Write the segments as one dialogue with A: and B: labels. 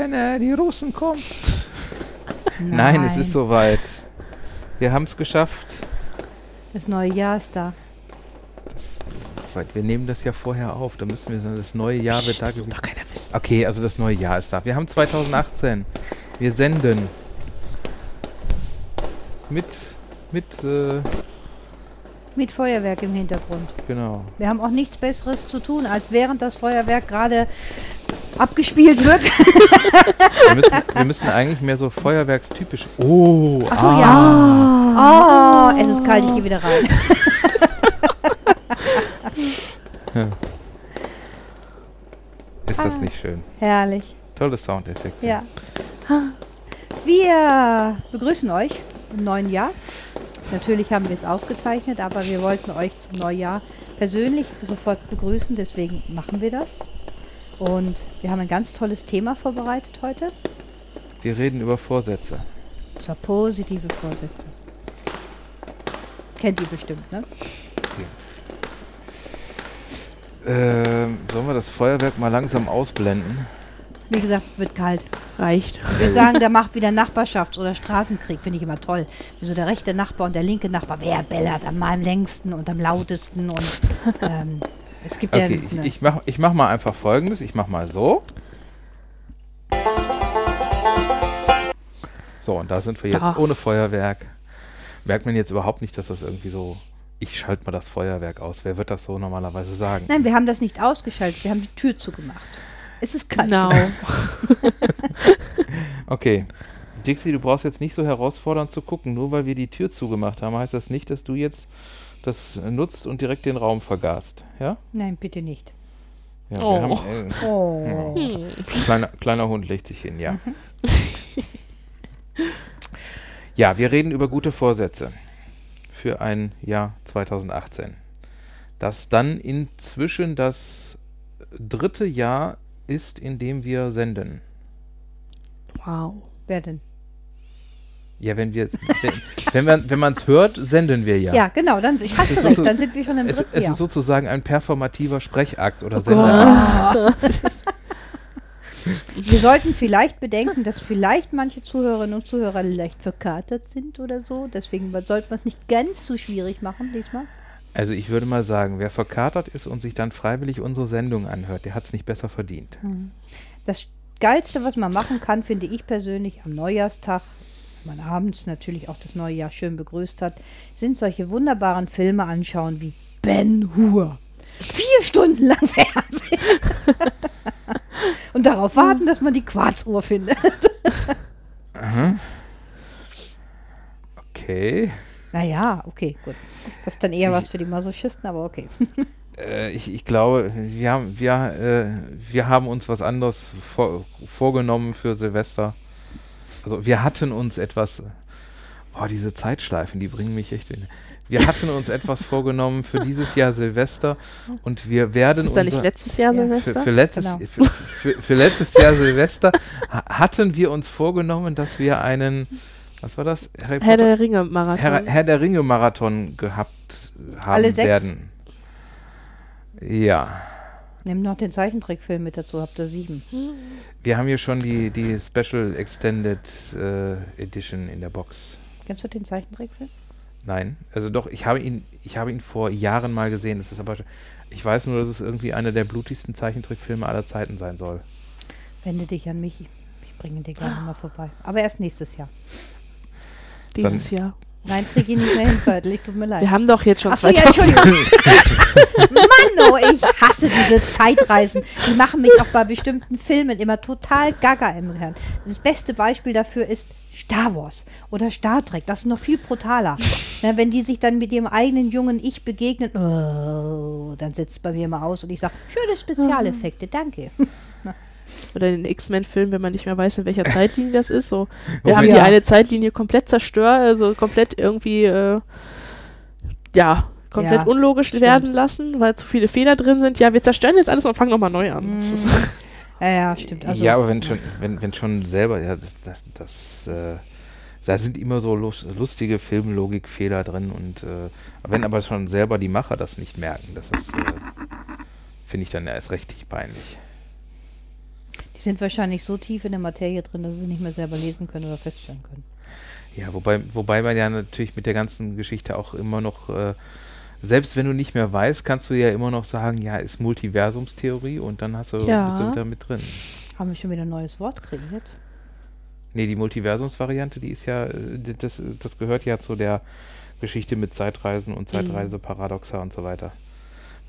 A: Wenn äh, die Russen kommen. Nein. es ist soweit. Wir haben es geschafft.
B: Das neue Jahr ist da.
A: Das, wir nehmen das ja vorher auf. Da müssen wir sagen, das neue Jahr wird
C: Psst,
A: da
C: das muss doch keiner wissen.
A: Okay, also das neue Jahr ist da. Wir haben 2018. Wir senden. Mit, mit, äh,
B: Mit Feuerwerk im Hintergrund.
A: genau.
B: Wir haben auch nichts Besseres zu tun, als während das Feuerwerk gerade abgespielt wird.
A: Wir müssen, wir müssen eigentlich mehr so feuerwerkstypisch. Oh,
B: Ach so,
A: ah.
B: ja. Oh, es ist kalt, ich gehe wieder rein.
A: Ist das
B: Ah.
A: nicht schön?
B: Herrlich.
A: Tolle Soundeffekte.
B: Ja. Wir begrüßen euch im neuen Jahr. Natürlich haben wir es aufgezeichnet, aber wir wollten euch zum Neujahr persönlich sofort begrüßen, deswegen machen wir das. Und wir haben ein ganz tolles Thema vorbereitet heute.
A: Wir reden über Vorsätze.
B: Und zwar positive Vorsätze. Kennt ihr bestimmt, ne?
A: Ähm, sollen wir das Feuerwerk mal langsam ausblenden?
B: Wie gesagt, wird kalt.
C: Reicht.
B: Ich würde sagen, der macht wieder Nachbarschafts- oder Straßenkrieg, finde ich immer toll. Wie so der rechte Nachbar und der linke Nachbar, wer bellert am, am längsten und am lautesten und ähm, es gibt
A: Okay,
B: ja...
A: ich,
B: ne,
A: ich, mach, ich mach mal einfach folgendes. Ich mach mal so. So, und da sind wir
C: So.
A: jetzt ohne Feuerwerk. Merkt man jetzt überhaupt nicht, dass das irgendwie so. Ich schalte mal das Feuerwerk aus. Wer wird das so normalerweise sagen?
B: Nein, wir haben das nicht ausgeschaltet, wir haben die Tür zugemacht. Es ist kalt.
C: Genau.
A: Okay. Dixie, du brauchst jetzt nicht so herausfordernd zu gucken. Nur weil wir die Tür zugemacht haben, heißt das nicht, dass du jetzt das nutzt und direkt den Raum vergast. Ja?
B: Nein, bitte nicht.
A: ja
C: Oh.
A: wir haben, äh,
B: Oh.
C: Hm.
A: Kleiner, kleiner Hund legt sich hin, ja. ja, wir reden über gute Vorsätze für ein Jahr 2018. Das dann inzwischen das dritte Jahr ist, in dem wir senden.
C: Wow.
B: Wer denn?
A: Ja, wenn wir wenn, wenn man man es hört, senden wir ja.
B: Ja, genau, dann ich hast du recht,
A: so-
B: dann sind wir schon im
A: Es,
B: dritten
A: es
B: Jahr.
A: ist sozusagen ein performativer Sprechakt oder
C: Oh
A: Sendeakt.
B: Wir sollten vielleicht bedenken, dass vielleicht manche Zuhörerinnen und Zuhörer leicht verkatert sind oder so. Deswegen sollten wir es nicht ganz so schwierig machen diesmal.
A: Also ich würde mal sagen, wer verkatert ist und sich dann freiwillig unsere Sendung anhört, der hat es nicht besser verdient.
B: Das Geilste, was man machen kann, finde ich persönlich am Neujahrstag, wenn man abends natürlich auch das neue Jahr schön begrüßt hat, sind solche wunderbaren Filme anschauen wie Ben Hur. Vier Stunden lang Fernsehen. Und darauf warten, dass man die Quarzuhr findet.
A: Okay.
B: Naja, okay, gut. Das ist dann eher was für die Masochisten, aber okay.
A: Äh, ich, ich glaube, wir haben, wir, äh, wir haben uns was anderes vor, vorgenommen für Silvester. Also wir hatten uns etwas. Boah, diese Zeitschleifen, die bringen mich echt in. Wir hatten uns etwas vorgenommen für dieses Jahr Silvester und wir werden
C: Ist das da nicht letztes Jahr
B: Ja.
C: Silvester?
A: für, für, letztes,
B: Genau.
A: für, für, für letztes Jahr Silvester ha- hatten wir uns vorgenommen, dass wir einen, was war das? Harry
C: Herr
A: Potter-
C: der Ringe Marathon.
A: Herr, Herr der Ringe Marathon gehabt haben
B: Alle sechs?
A: werden. Ja.
B: Nimm noch den Zeichentrickfilm mit dazu, habt ihr sieben.
A: Wir haben hier schon die, die Special Extended äh, Edition in der Box.
B: Kennst du den Zeichentrickfilm?
A: Nein, also doch, ich habe ihn, ich habe ihn vor Jahren mal gesehen. Das ist aber, ich weiß nur, dass es irgendwie einer der blutigsten Zeichentrickfilme aller Zeiten sein soll.
B: Wende dich an mich. Ich bringe dir gerne mal vorbei. Aber erst nächstes Jahr.
C: Dieses Jahr.
B: Nein, krieg ihn nicht mehr hin, zeitlich. Tut mir leid.
C: Wir haben doch jetzt schon
B: Ach so, ja,
C: 2000.
B: Entschuldigung. Mann, oh, ich hasse diese Zeitreisen. Die machen mich auch bei bestimmten Filmen immer total gaga im Gehirn. Das beste Beispiel dafür ist Star Wars oder Star Trek. Das ist noch viel brutaler. Na, wenn die sich dann mit ihrem eigenen jungen Ich begegnen, oh, dann setzt es bei mir immer aus und ich sage, schöne Spezialeffekte, danke.
C: Oder den X-Men-Film, wenn man nicht mehr weiß, in welcher Zeitlinie das ist. So, wir haben die
B: Ja.
C: eine Zeitlinie komplett zerstört, also komplett irgendwie, äh, ja, komplett
B: Ja,
C: unlogisch
B: stimmt.
C: werden lassen, weil zu viele Fehler drin sind. Ja, wir zerstören jetzt alles und fangen nochmal neu an.
B: Mhm. Ja, ja, stimmt. Also,
A: ja, aber wenn schon, wenn, wenn schon selber, ja, das, das, das äh, da sind immer so lus- lustige Filmlogikfehler drin und äh, wenn aber schon selber die Macher das nicht merken, das ist, äh, finde ich dann erst richtig peinlich.
B: Die sind wahrscheinlich so tief in der Materie drin, dass sie es nicht mehr selber lesen können oder feststellen können.
A: Ja, wobei, wobei man ja natürlich mit der ganzen Geschichte auch immer noch, äh, selbst wenn du nicht mehr weißt, kannst du ja immer noch sagen, ja, ist Multiversumstheorie und dann hast du,
C: Ja.
A: bist du wieder mit drin.
B: Haben wir schon wieder ein neues Wort kreiert?
A: Nee, die Multiversumsvariante, die ist ja, äh, das, das gehört ja zu der Geschichte mit Zeitreisen und Zeitreiseparadoxa und so weiter.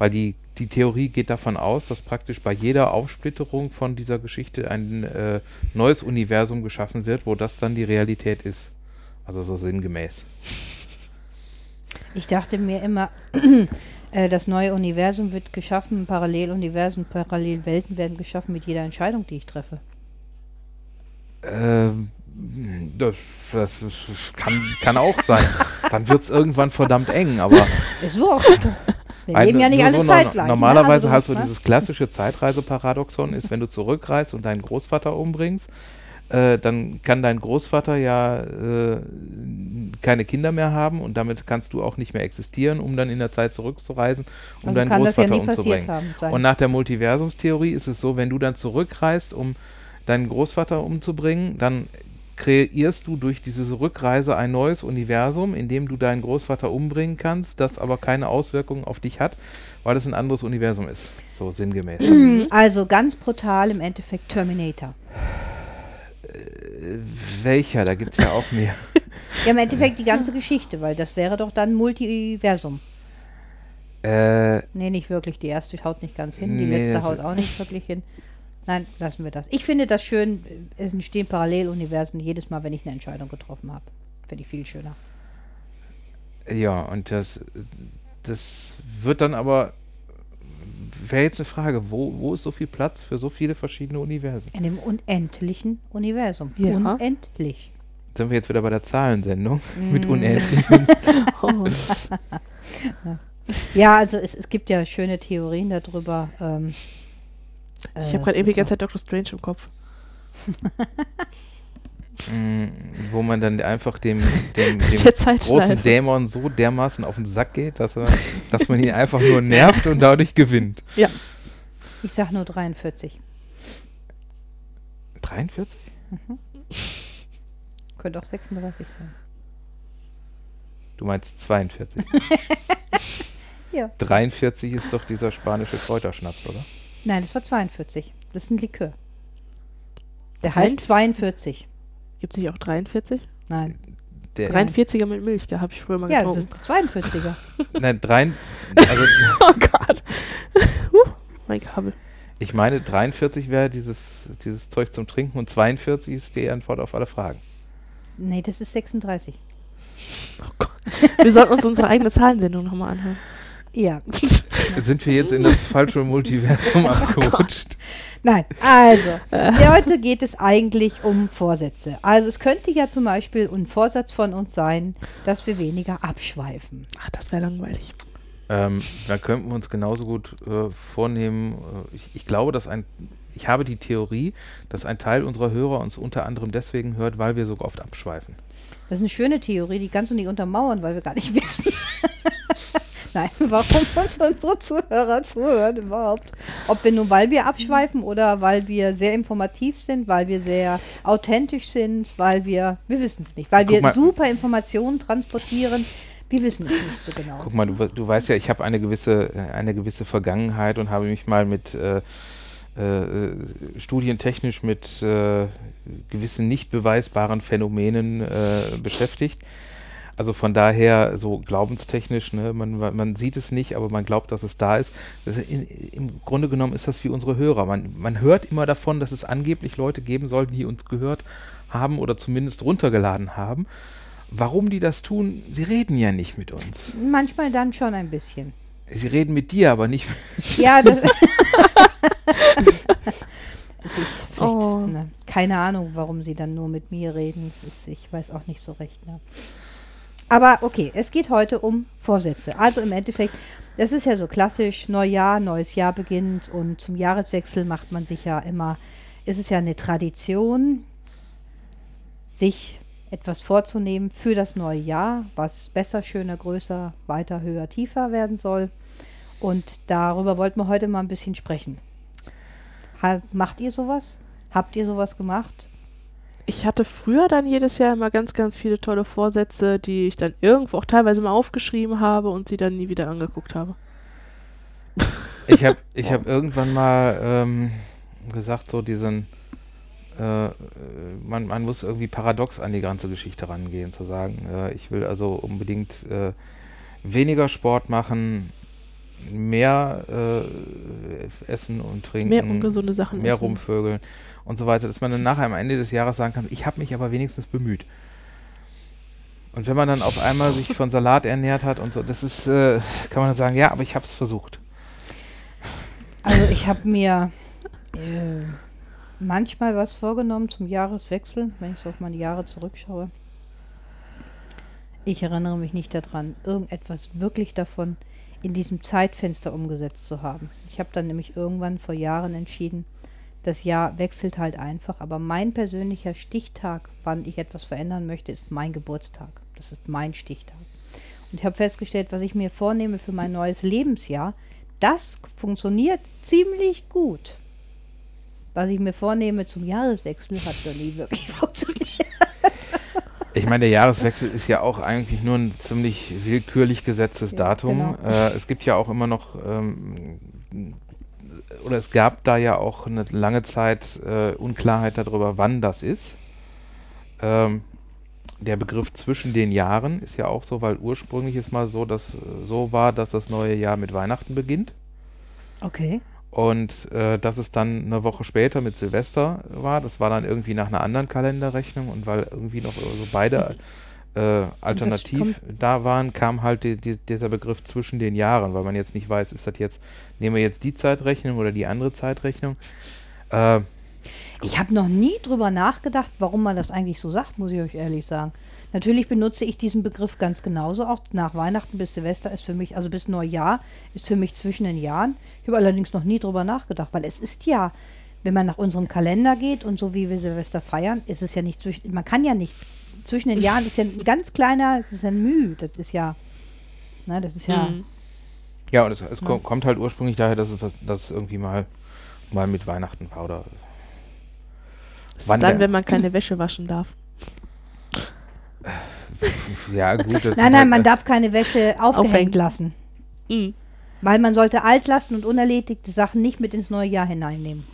A: Weil die, die Theorie geht davon aus, dass praktisch bei jeder Aufsplitterung von dieser Geschichte ein äh, neues Universum geschaffen wird, wo das dann die Realität ist. Also so sinngemäß.
B: Ich dachte mir immer, äh, das neue Universum wird geschaffen, Paralleluniversen, Parallelwelten werden geschaffen mit jeder Entscheidung, die ich treffe.
A: Ähm, das, das, das kann, kann auch sein. Dann wird es irgendwann verdammt eng, aber
B: Ist wurscht. Wir
A: Ein-
B: leben ja nicht alle
A: so
B: zeitgleich.
A: no-
B: ne?
A: Normalerweise
B: Also,
A: halt so
B: ne?
A: dieses klassische Zeitreiseparadoxon ist, wenn du zurückreist und deinen Großvater umbringst, äh, dann kann dein Großvater ja äh, keine Kinder mehr haben und damit kannst du auch nicht mehr existieren, um dann in der Zeit zurückzureisen, um
B: Also
A: deinen
B: ja
A: Großvater
B: passiert
A: umzubringen.
B: haben.
A: Und nach der Multiversumstheorie ist es so, wenn du dann zurückreist, um deinen Großvater umzubringen, dann kreierst du durch diese Rückreise ein neues Universum, in dem du deinen Großvater umbringen kannst, das aber keine Auswirkungen auf dich hat, weil es ein anderes Universum ist. So sinngemäß.
B: Also ganz brutal im Endeffekt Terminator.
A: Äh, Welcher? Da gibt es ja auch mehr.
B: Ja, im Endeffekt die ganze Geschichte, weil das wäre doch dann Multiversum.
A: äh,
B: Nee, nicht wirklich. Die erste haut nicht ganz hin, die
A: Nee,
B: letzte haut auch nicht wirklich hin. Nein, lassen wir das. Ich finde das schön. Es entstehen Paralleluniversen jedes Mal, wenn ich eine Entscheidung getroffen habe. Finde ich viel schöner.
A: ja, und das, das wird dann aber, wäre jetzt eine Frage, wo, wo ist so viel Platz für so viele verschiedene Universen?
B: In dem unendlichen Universum.
C: Ja.
B: Unendlich.
A: Sind wir jetzt wieder bei der Zahlensendung mit
B: Mm.
A: unendlich?
C: Oh.
B: Ja, also es, es gibt ja schöne Theorien darüber. Ähm,
C: Ich
B: äh,
C: habe gerade eben die ganze Zeit Dr. Strange im Kopf.
A: Mm, wo man dann einfach dem, dem, dem großen. Dämon so dermaßen auf den Sack geht, dass, er, dass man ihn einfach nur nervt und dadurch gewinnt.
B: so, ich sag nur 43.
A: 43?
B: Könnte auch 36 sein.
A: Du meinst 42.
B: Ja.
A: 43 ist doch dieser spanische Kräuterschnaps, oder?
B: Nein, das war 42. Das ist ein Likör. Der heißt 42.
C: Gibt es nicht auch 43?
B: Nein.
A: Der,
C: 43er mit Milch, da habe ich früher mal
B: Ja, das
C: getrunken.
B: ist 42er.
A: Nein, drei, also
C: oh Gott. huh, mein Kabel.
A: ich meine, 43 wäre dieses, dieses Zeug zum Trinken und 42 ist die Antwort auf alle Fragen.
B: Nee, das ist 36.
C: Oh Gott. Wir sollten uns unsere eigene Zahlensendung nochmal anhören.
B: Ja.
A: Sind wir jetzt in das falsche Multiversum abgerutscht?
B: Nein, also, heute geht es eigentlich um Vorsätze. Also es könnte ja zum Beispiel ein Vorsatz von uns sein, dass wir weniger abschweifen.
C: Ach, das wäre langweilig.
A: Ähm, dann könnten wir uns genauso gut äh, vornehmen. Äh, ich, ich glaube, dass ein, ich habe die Theorie, dass ein Teil unserer Hörer uns unter anderem deswegen hört, weil wir so oft abschweifen.
B: Das ist eine schöne Theorie, die kannst du nicht untermauern, weil wir gar nicht wissen. Nein, warum uns unsere Zuhörer zuhören überhaupt. Ob wir nun, weil wir abschweifen oder weil wir sehr informativ sind, weil wir sehr authentisch sind, weil wir, wir wissen es nicht, weil
A: Guck
B: wir super Informationen transportieren, wir wissen es nicht so genau.
A: Guck mal, du, du weißt ja, ich habe eine gewisse, äh, eine gewisse Vergangenheit und habe mich mal mit äh, äh, studientechnisch mit äh, gewissen nicht beweisbaren Phänomenen äh, beschäftigt. Also von daher so glaubenstechnisch, ne, man, man sieht es nicht, aber man glaubt, dass es da ist. Das in, Im Grunde genommen ist das wie unsere Hörer. Man, man hört immer davon, dass es angeblich Leute geben soll, die uns gehört haben oder zumindest runtergeladen haben. Warum die das tun, sie reden ja nicht mit uns.
B: Manchmal dann schon ein bisschen.
A: Sie reden mit dir, aber nicht mit
B: Ja, das. es ist vielleicht,
C: Oh.
B: ne, keine Ahnung, warum sie dann nur mit mir reden. Es ist, ich weiß auch nicht so recht. Ne. Aber okay, es geht heute um Vorsätze. Also im Endeffekt, das ist ja so klassisch, Neujahr, neues Jahr beginnt und zum Jahreswechsel macht man sich ja immer, ist es ja eine Tradition, sich etwas vorzunehmen für das neue Jahr, was besser, schöner, größer, weiter, höher, tiefer werden soll. Und darüber wollten wir heute mal ein bisschen sprechen. Macht ihr sowas? Habt ihr sowas gemacht?
C: Ich hatte früher dann jedes Jahr immer ganz, ganz viele tolle Vorsätze, die ich dann irgendwo auch teilweise mal aufgeschrieben habe und sie dann nie wieder angeguckt habe.
A: Ich habe ich hab irgendwann mal ähm, gesagt, so diesen, äh, man, man muss irgendwie paradox an die ganze Geschichte rangehen, zu sagen, äh, ich will also unbedingt äh, weniger Sport machen, mehr äh, essen und trinken,
C: Mehr ungesunde Sachen
A: mehr
C: essen.
A: rumvögeln und so weiter, dass man dann nachher am Ende des Jahres sagen kann, ich habe mich aber wenigstens bemüht. Und wenn man dann auf einmal sich von Salat ernährt hat und so, das ist, äh, kann man dann sagen, ja, aber ich habe es versucht.
B: Also ich habe mir äh, manchmal was vorgenommen zum Jahreswechsel, wenn ich so auf meine Jahre zurückschaue. Ich erinnere mich nicht daran, irgendetwas wirklich davon in diesem Zeitfenster umgesetzt zu haben. Ich habe dann nämlich irgendwann vor Jahren entschieden, das Jahr wechselt halt einfach, aber mein persönlicher Stichtag, wann ich etwas verändern möchte, ist mein Geburtstag. Das ist mein Stichtag. Und ich habe festgestellt, was ich mir vornehme für mein neues Lebensjahr, das funktioniert ziemlich gut. Was ich mir vornehme zum Jahreswechsel, hat noch nie wirklich funktioniert.
A: Ich meine, der Jahreswechsel ist ja auch eigentlich nur ein ziemlich willkürlich gesetztes Datum.
B: genau.
A: Äh, es gibt ja auch immer noch, ähm, oder es gab da ja auch eine lange Zeit äh, Unklarheit darüber, wann das ist. Ähm, der Begriff zwischen den Jahren ist ja auch so, weil ursprünglich es mal so, dass, so war, dass das neue Jahr mit Weihnachten beginnt.
B: Okay.
A: Und äh, dass es dann eine Woche später mit Silvester war, das war dann irgendwie nach einer anderen Kalenderrechnung und weil irgendwie noch so beide äh, alternativ da waren, kam halt die, die, dieser Begriff zwischen den Jahren, weil man jetzt nicht weiß, ist das jetzt, nehmen wir jetzt die Zeitrechnung oder die andere Zeitrechnung. Äh,
B: Ich habe noch nie drüber nachgedacht, warum man das eigentlich so sagt, muss ich euch ehrlich sagen. Natürlich benutze ich diesen Begriff ganz genauso. Auch nach Weihnachten bis Silvester ist für mich, also bis Neujahr ist für mich zwischen den Jahren. Ich habe allerdings noch nie drüber nachgedacht, weil es ist ja, wenn man nach unserem Kalender geht und so wie wir Silvester feiern, ist es ja nicht zwischen, man kann ja nicht, zwischen den Jahren ist ja ein ganz kleiner, das ist ein Mühe, das ist ja, ne, das ist ja,
C: Mhm.
A: ja, und es, es ko- kommt halt ursprünglich daher, dass es, was- dass es irgendwie mal, mal mit Weihnachten war oder Wann
C: ist dann, wenn man keine Wäsche waschen darf.
A: Ja gut. das
B: nein, nein,
A: halt,
B: man
A: äh,
B: darf keine Wäsche aufgehängt
C: Aufhängen.
B: lassen.
C: Mhm.
B: Weil man sollte Altlasten und unerledigte Sachen nicht mit ins neue Jahr hineinnehmen.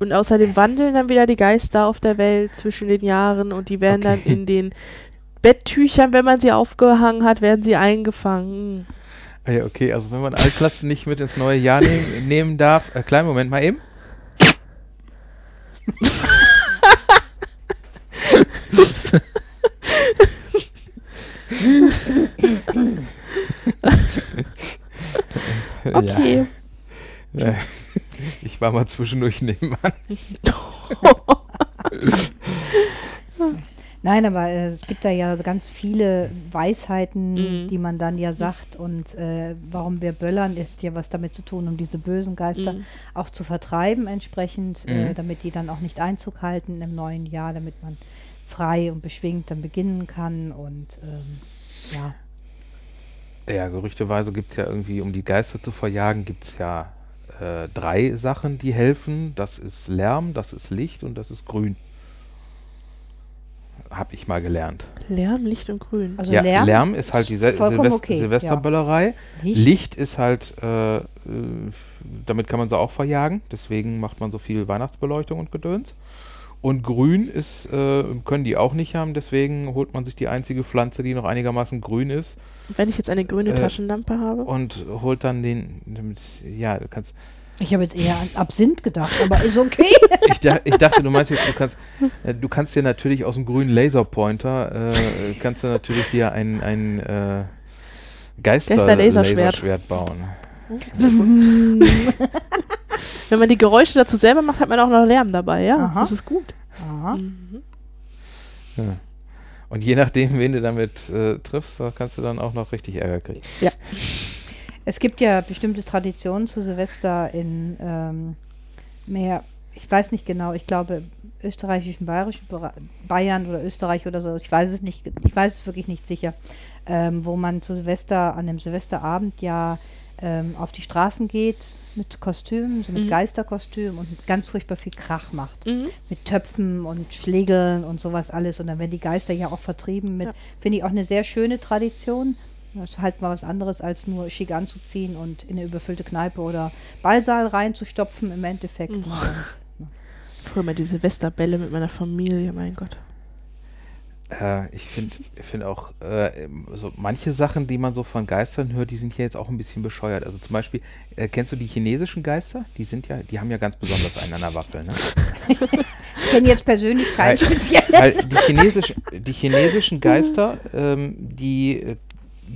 C: Und außerdem wandeln dann wieder die Geister auf der Welt zwischen den Jahren und die werden
A: Okay.
C: dann in den Betttüchern, wenn man sie aufgehangen hat, werden sie eingefangen.
A: Ah Ja, okay, also wenn man Altlasten nicht mit ins neue Jahr nehm, nehmen darf. Äh, kleinen Moment mal eben.
C: Okay.
A: Ja. Äh, Ich war mal zwischendurch nebenan.
B: Nein, aber äh, es gibt da ja ganz viele Weisheiten,
C: Mhm.
B: die man dann ja sagt. Und äh, warum wir böllern, ist ja was damit zu tun, um diese bösen Geister
C: Mhm.
B: auch zu vertreiben entsprechend, äh,
A: Mhm.
B: damit die dann auch nicht Einzug halten im neuen Jahr, damit man frei und beschwingt dann beginnen kann. Und ähm, ja,
A: Ja, gerüchteweise gibt es ja irgendwie, um die Geister zu verjagen, gibt es ja äh, drei Sachen, die helfen. Das ist Lärm, das ist Licht und das ist Grün. Hab ich mal gelernt.
C: Lärm, Licht und Grün.
B: also
A: ja,
B: Lärm,
A: Lärm ist halt die Sil Silvest
B: okay,
A: Silvesterböllerei.
B: Licht.
A: Licht ist halt, äh, äh, damit kann man sie auch verjagen. Deswegen macht man so viel Weihnachtsbeleuchtung und Gedöns. Und grün ist, äh, können die auch nicht haben. Deswegen holt man sich die einzige Pflanze, die noch einigermaßen grün ist.
C: Wenn ich jetzt eine grüne
A: Äh,
C: Taschenlampe habe.
A: Und holt dann den, ja, du kannst,
B: Ich habe jetzt eher an Absinth gedacht, aber ist okay.
A: ich, da, ich dachte, du meinst jetzt, du kannst, äh, du kannst dir natürlich aus dem grünen Laserpointer, äh, kannst du natürlich dir ein, ein äh,
C: Geister-Laserschwert.
A: Geister-Laserschwert bauen.
C: Wenn man die Geräusche dazu selber macht, hat man auch noch Lärm dabei, ja.
B: Aha.
C: Das ist gut.
B: Aha.
C: Mhm.
A: Ja. Und je nachdem, wen du damit äh, triffst, da kannst du dann auch noch richtig Ärger kriegen.
B: Es gibt ja bestimmte Traditionen zu Silvester in ähm, mehr, ich weiß nicht genau, ich glaube österreichischen, bayerischen Bayern oder Österreich oder so, ich weiß es nicht, ich weiß es wirklich nicht sicher, ähm, wo man zu Silvester, an dem Silvesterabend ja ähm, auf die Straßen geht mit Kostümen, so mit
C: Mhm.
B: Geisterkostümen und ganz furchtbar viel Krach macht.
C: Mhm.
B: Mit Töpfen und Schlägeln und sowas alles. Und dann werden die Geister ja auch vertrieben mit,
C: Ja.
B: finde ich auch eine sehr schöne Tradition. Das ist halt mal was anderes, als nur schick anzuziehen und in eine überfüllte Kneipe oder Ballsaal reinzustopfen im Endeffekt.
C: Mhm.
B: Und,
C: Früher mal die Silvesterbälle mit meiner Familie, mein Gott.
A: Äh, ich finde find auch, äh, so manche Sachen, die man so von Geistern hört, die sind ja jetzt auch ein bisschen bescheuert. Also zum Beispiel, äh, kennst du die chinesischen Geister? Die sind ja, die haben ja ganz besonders einen an der Waffel, ne?
B: ich kenne jetzt persönlich keinen speziellen.
A: Weil die, chinesisch, die chinesischen Geister, ähm, die äh,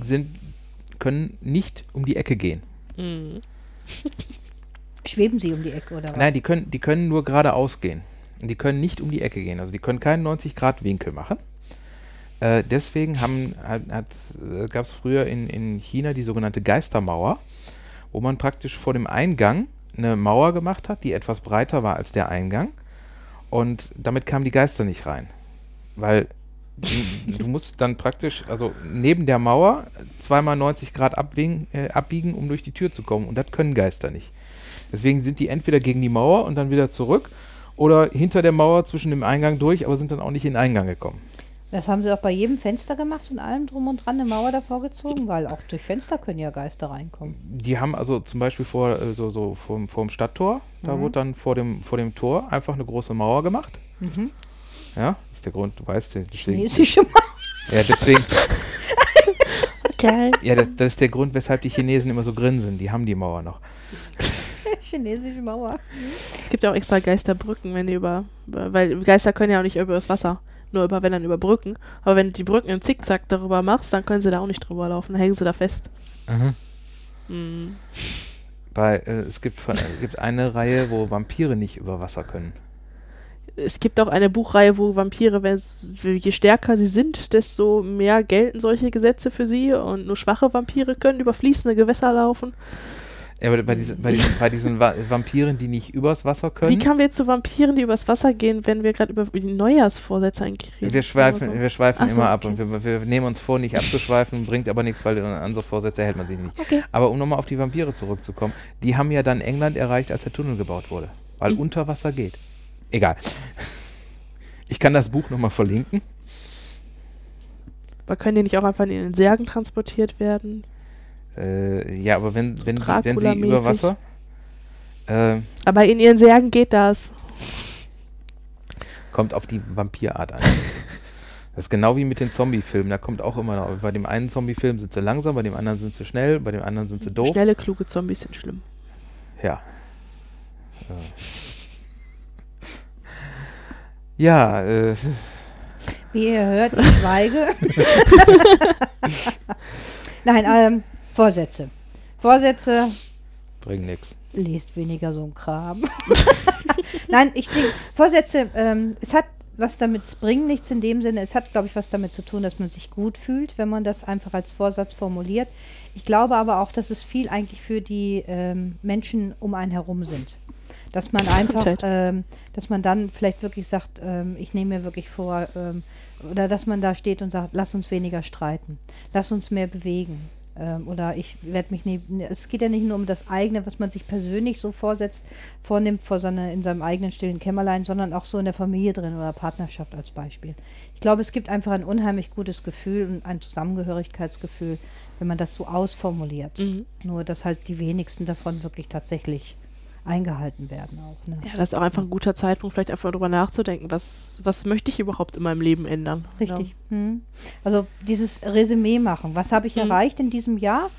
A: sind, können nicht um die Ecke gehen.
C: Mhm.
B: Schweben sie um die Ecke oder was?
A: Nein, die können, die können nur geradeaus gehen. Die können nicht um die Ecke gehen. Also die können keinen 90-Grad-Winkel machen. Äh, deswegen äh, gab es früher in, in China die sogenannte Geistermauer, wo man praktisch vor dem Eingang eine Mauer gemacht hat, die etwas breiter war als der Eingang. Und damit kamen die Geister nicht rein. Weil du, du musst dann praktisch, also neben der Mauer zweimal 90 Grad abbiegen, äh, abbiegen, um durch die Tür zu kommen. Und das können Geister nicht. Deswegen sind die entweder gegen die Mauer und dann wieder zurück oder hinter der Mauer zwischen dem Eingang durch, aber sind dann auch nicht in den Eingang gekommen.
B: Das haben sie auch bei jedem Fenster gemacht und allem drum und dran eine Mauer davor gezogen, weil auch durch Fenster können ja Geister reinkommen.
A: Die haben also zum Beispiel vor, äh, so, so vor, vor dem Stadttor, da
B: Mhm.
A: wurde dann vor dem, vor dem Tor einfach eine große Mauer gemacht.
B: Mhm.
A: Ja, das ist der Grund, du weißt, deswegen.
B: Chinesische Mauer.
A: Ja, deswegen,
C: Geil.
A: ja das, das ist der Grund, weshalb die Chinesen immer so grinsen. Die haben die Mauer noch.
B: Chinesische Mauer.
C: Es gibt ja auch extra Geisterbrücken, wenn die über, über- weil Geister können ja auch nicht über das Wasser, nur über, wenn dann über Brücken. Aber wenn du die Brücken im Zickzack darüber machst, dann können sie da auch nicht drüber laufen, dann hängen sie da fest. Mhm.
A: Bei, äh, es gibt, von- es gibt eine Reihe, wo Vampire nicht über Wasser können.
C: Es gibt auch eine Buchreihe, wo Vampire, wenn je stärker sie sind, desto mehr gelten solche Gesetze für sie und nur schwache Vampire können über fließende Gewässer laufen.
A: Ja, aber bei diesen, bei diesen, bei diesen Va Vampiren, die nicht übers Wasser können.
C: Wie kamen wir jetzt zu Vampiren, die übers Wasser gehen, wenn wir gerade über die Neujahrsvorsätze eigentlich reden?
A: Wir schweifen,
C: so?
A: wir schweifen
C: so,
A: immer ab
C: okay.
A: und wir, wir nehmen uns vor, nicht abzuschweifen, bringt aber nichts, weil an so Vorsätze hält man sich nicht.
C: Okay.
A: Aber um nochmal auf die Vampire zurückzukommen, die haben ja dann England erreicht, als der Tunnel gebaut wurde, weil
C: Mhm.
A: unter Wasser geht. Egal. Ich kann das Buch nochmal verlinken.
C: Aber können die nicht auch einfach in den Särgen transportiert werden?
A: Äh, ja, aber wenn, wenn, wenn sie über Wasser. Äh,
C: Aber in ihren Särgen geht das.
A: kommt auf die Vampirart an. Das ist genau wie mit den Zombie-Filmen. Da kommt auch immer noch. Bei dem einen Zombie-Film sind sie langsam, bei dem anderen sind sie schnell, bei dem anderen sind sie doof.
C: Schnelle, kluge Zombies sind schlimm.
A: Ja. Ja, äh,
B: Wie ihr hört, ich schweige. Nein, ähm, Vorsätze. Vorsätze,
A: bringt nichts.
B: lest weniger so ein Kram. Nein, ich denke, Vorsätze, ähm, es hat was damit, es bringt nichts in dem Sinne, es hat, glaube ich, was damit zu tun, dass man sich gut fühlt, wenn man das einfach als Vorsatz formuliert. Ich glaube aber auch, dass es viel eigentlich für die ähm, Menschen um einen herum sind. Dass man einfach, ähm, dass man dann vielleicht wirklich sagt, ähm, ich nehme mir wirklich vor, ähm, oder dass man da steht und sagt, lass uns weniger streiten, lass uns mehr bewegen. Ähm, oder ich werde mich nie. Es geht ja nicht nur um das eigene, was man sich persönlich so vorsetzt, vornimmt vor seiner, in seinem eigenen stillen Kämmerlein, sondern auch so in der Familie drin oder Partnerschaft als Beispiel. Ich glaube, es gibt einfach ein unheimlich gutes Gefühl und ein Zusammengehörigkeitsgefühl, wenn man das so ausformuliert.
C: Mhm.
B: Nur, dass halt die wenigsten davon wirklich tatsächlich eingehalten werden auch. Ne?
C: Ja, das ist auch einfach ein guter Zeitpunkt, vielleicht einfach darüber nachzudenken, was, was möchte ich überhaupt in meinem Leben ändern.
B: Richtig. Hm. Also dieses Resümee machen. Was habe ich
C: Mhm.
B: erreicht in diesem Jahr,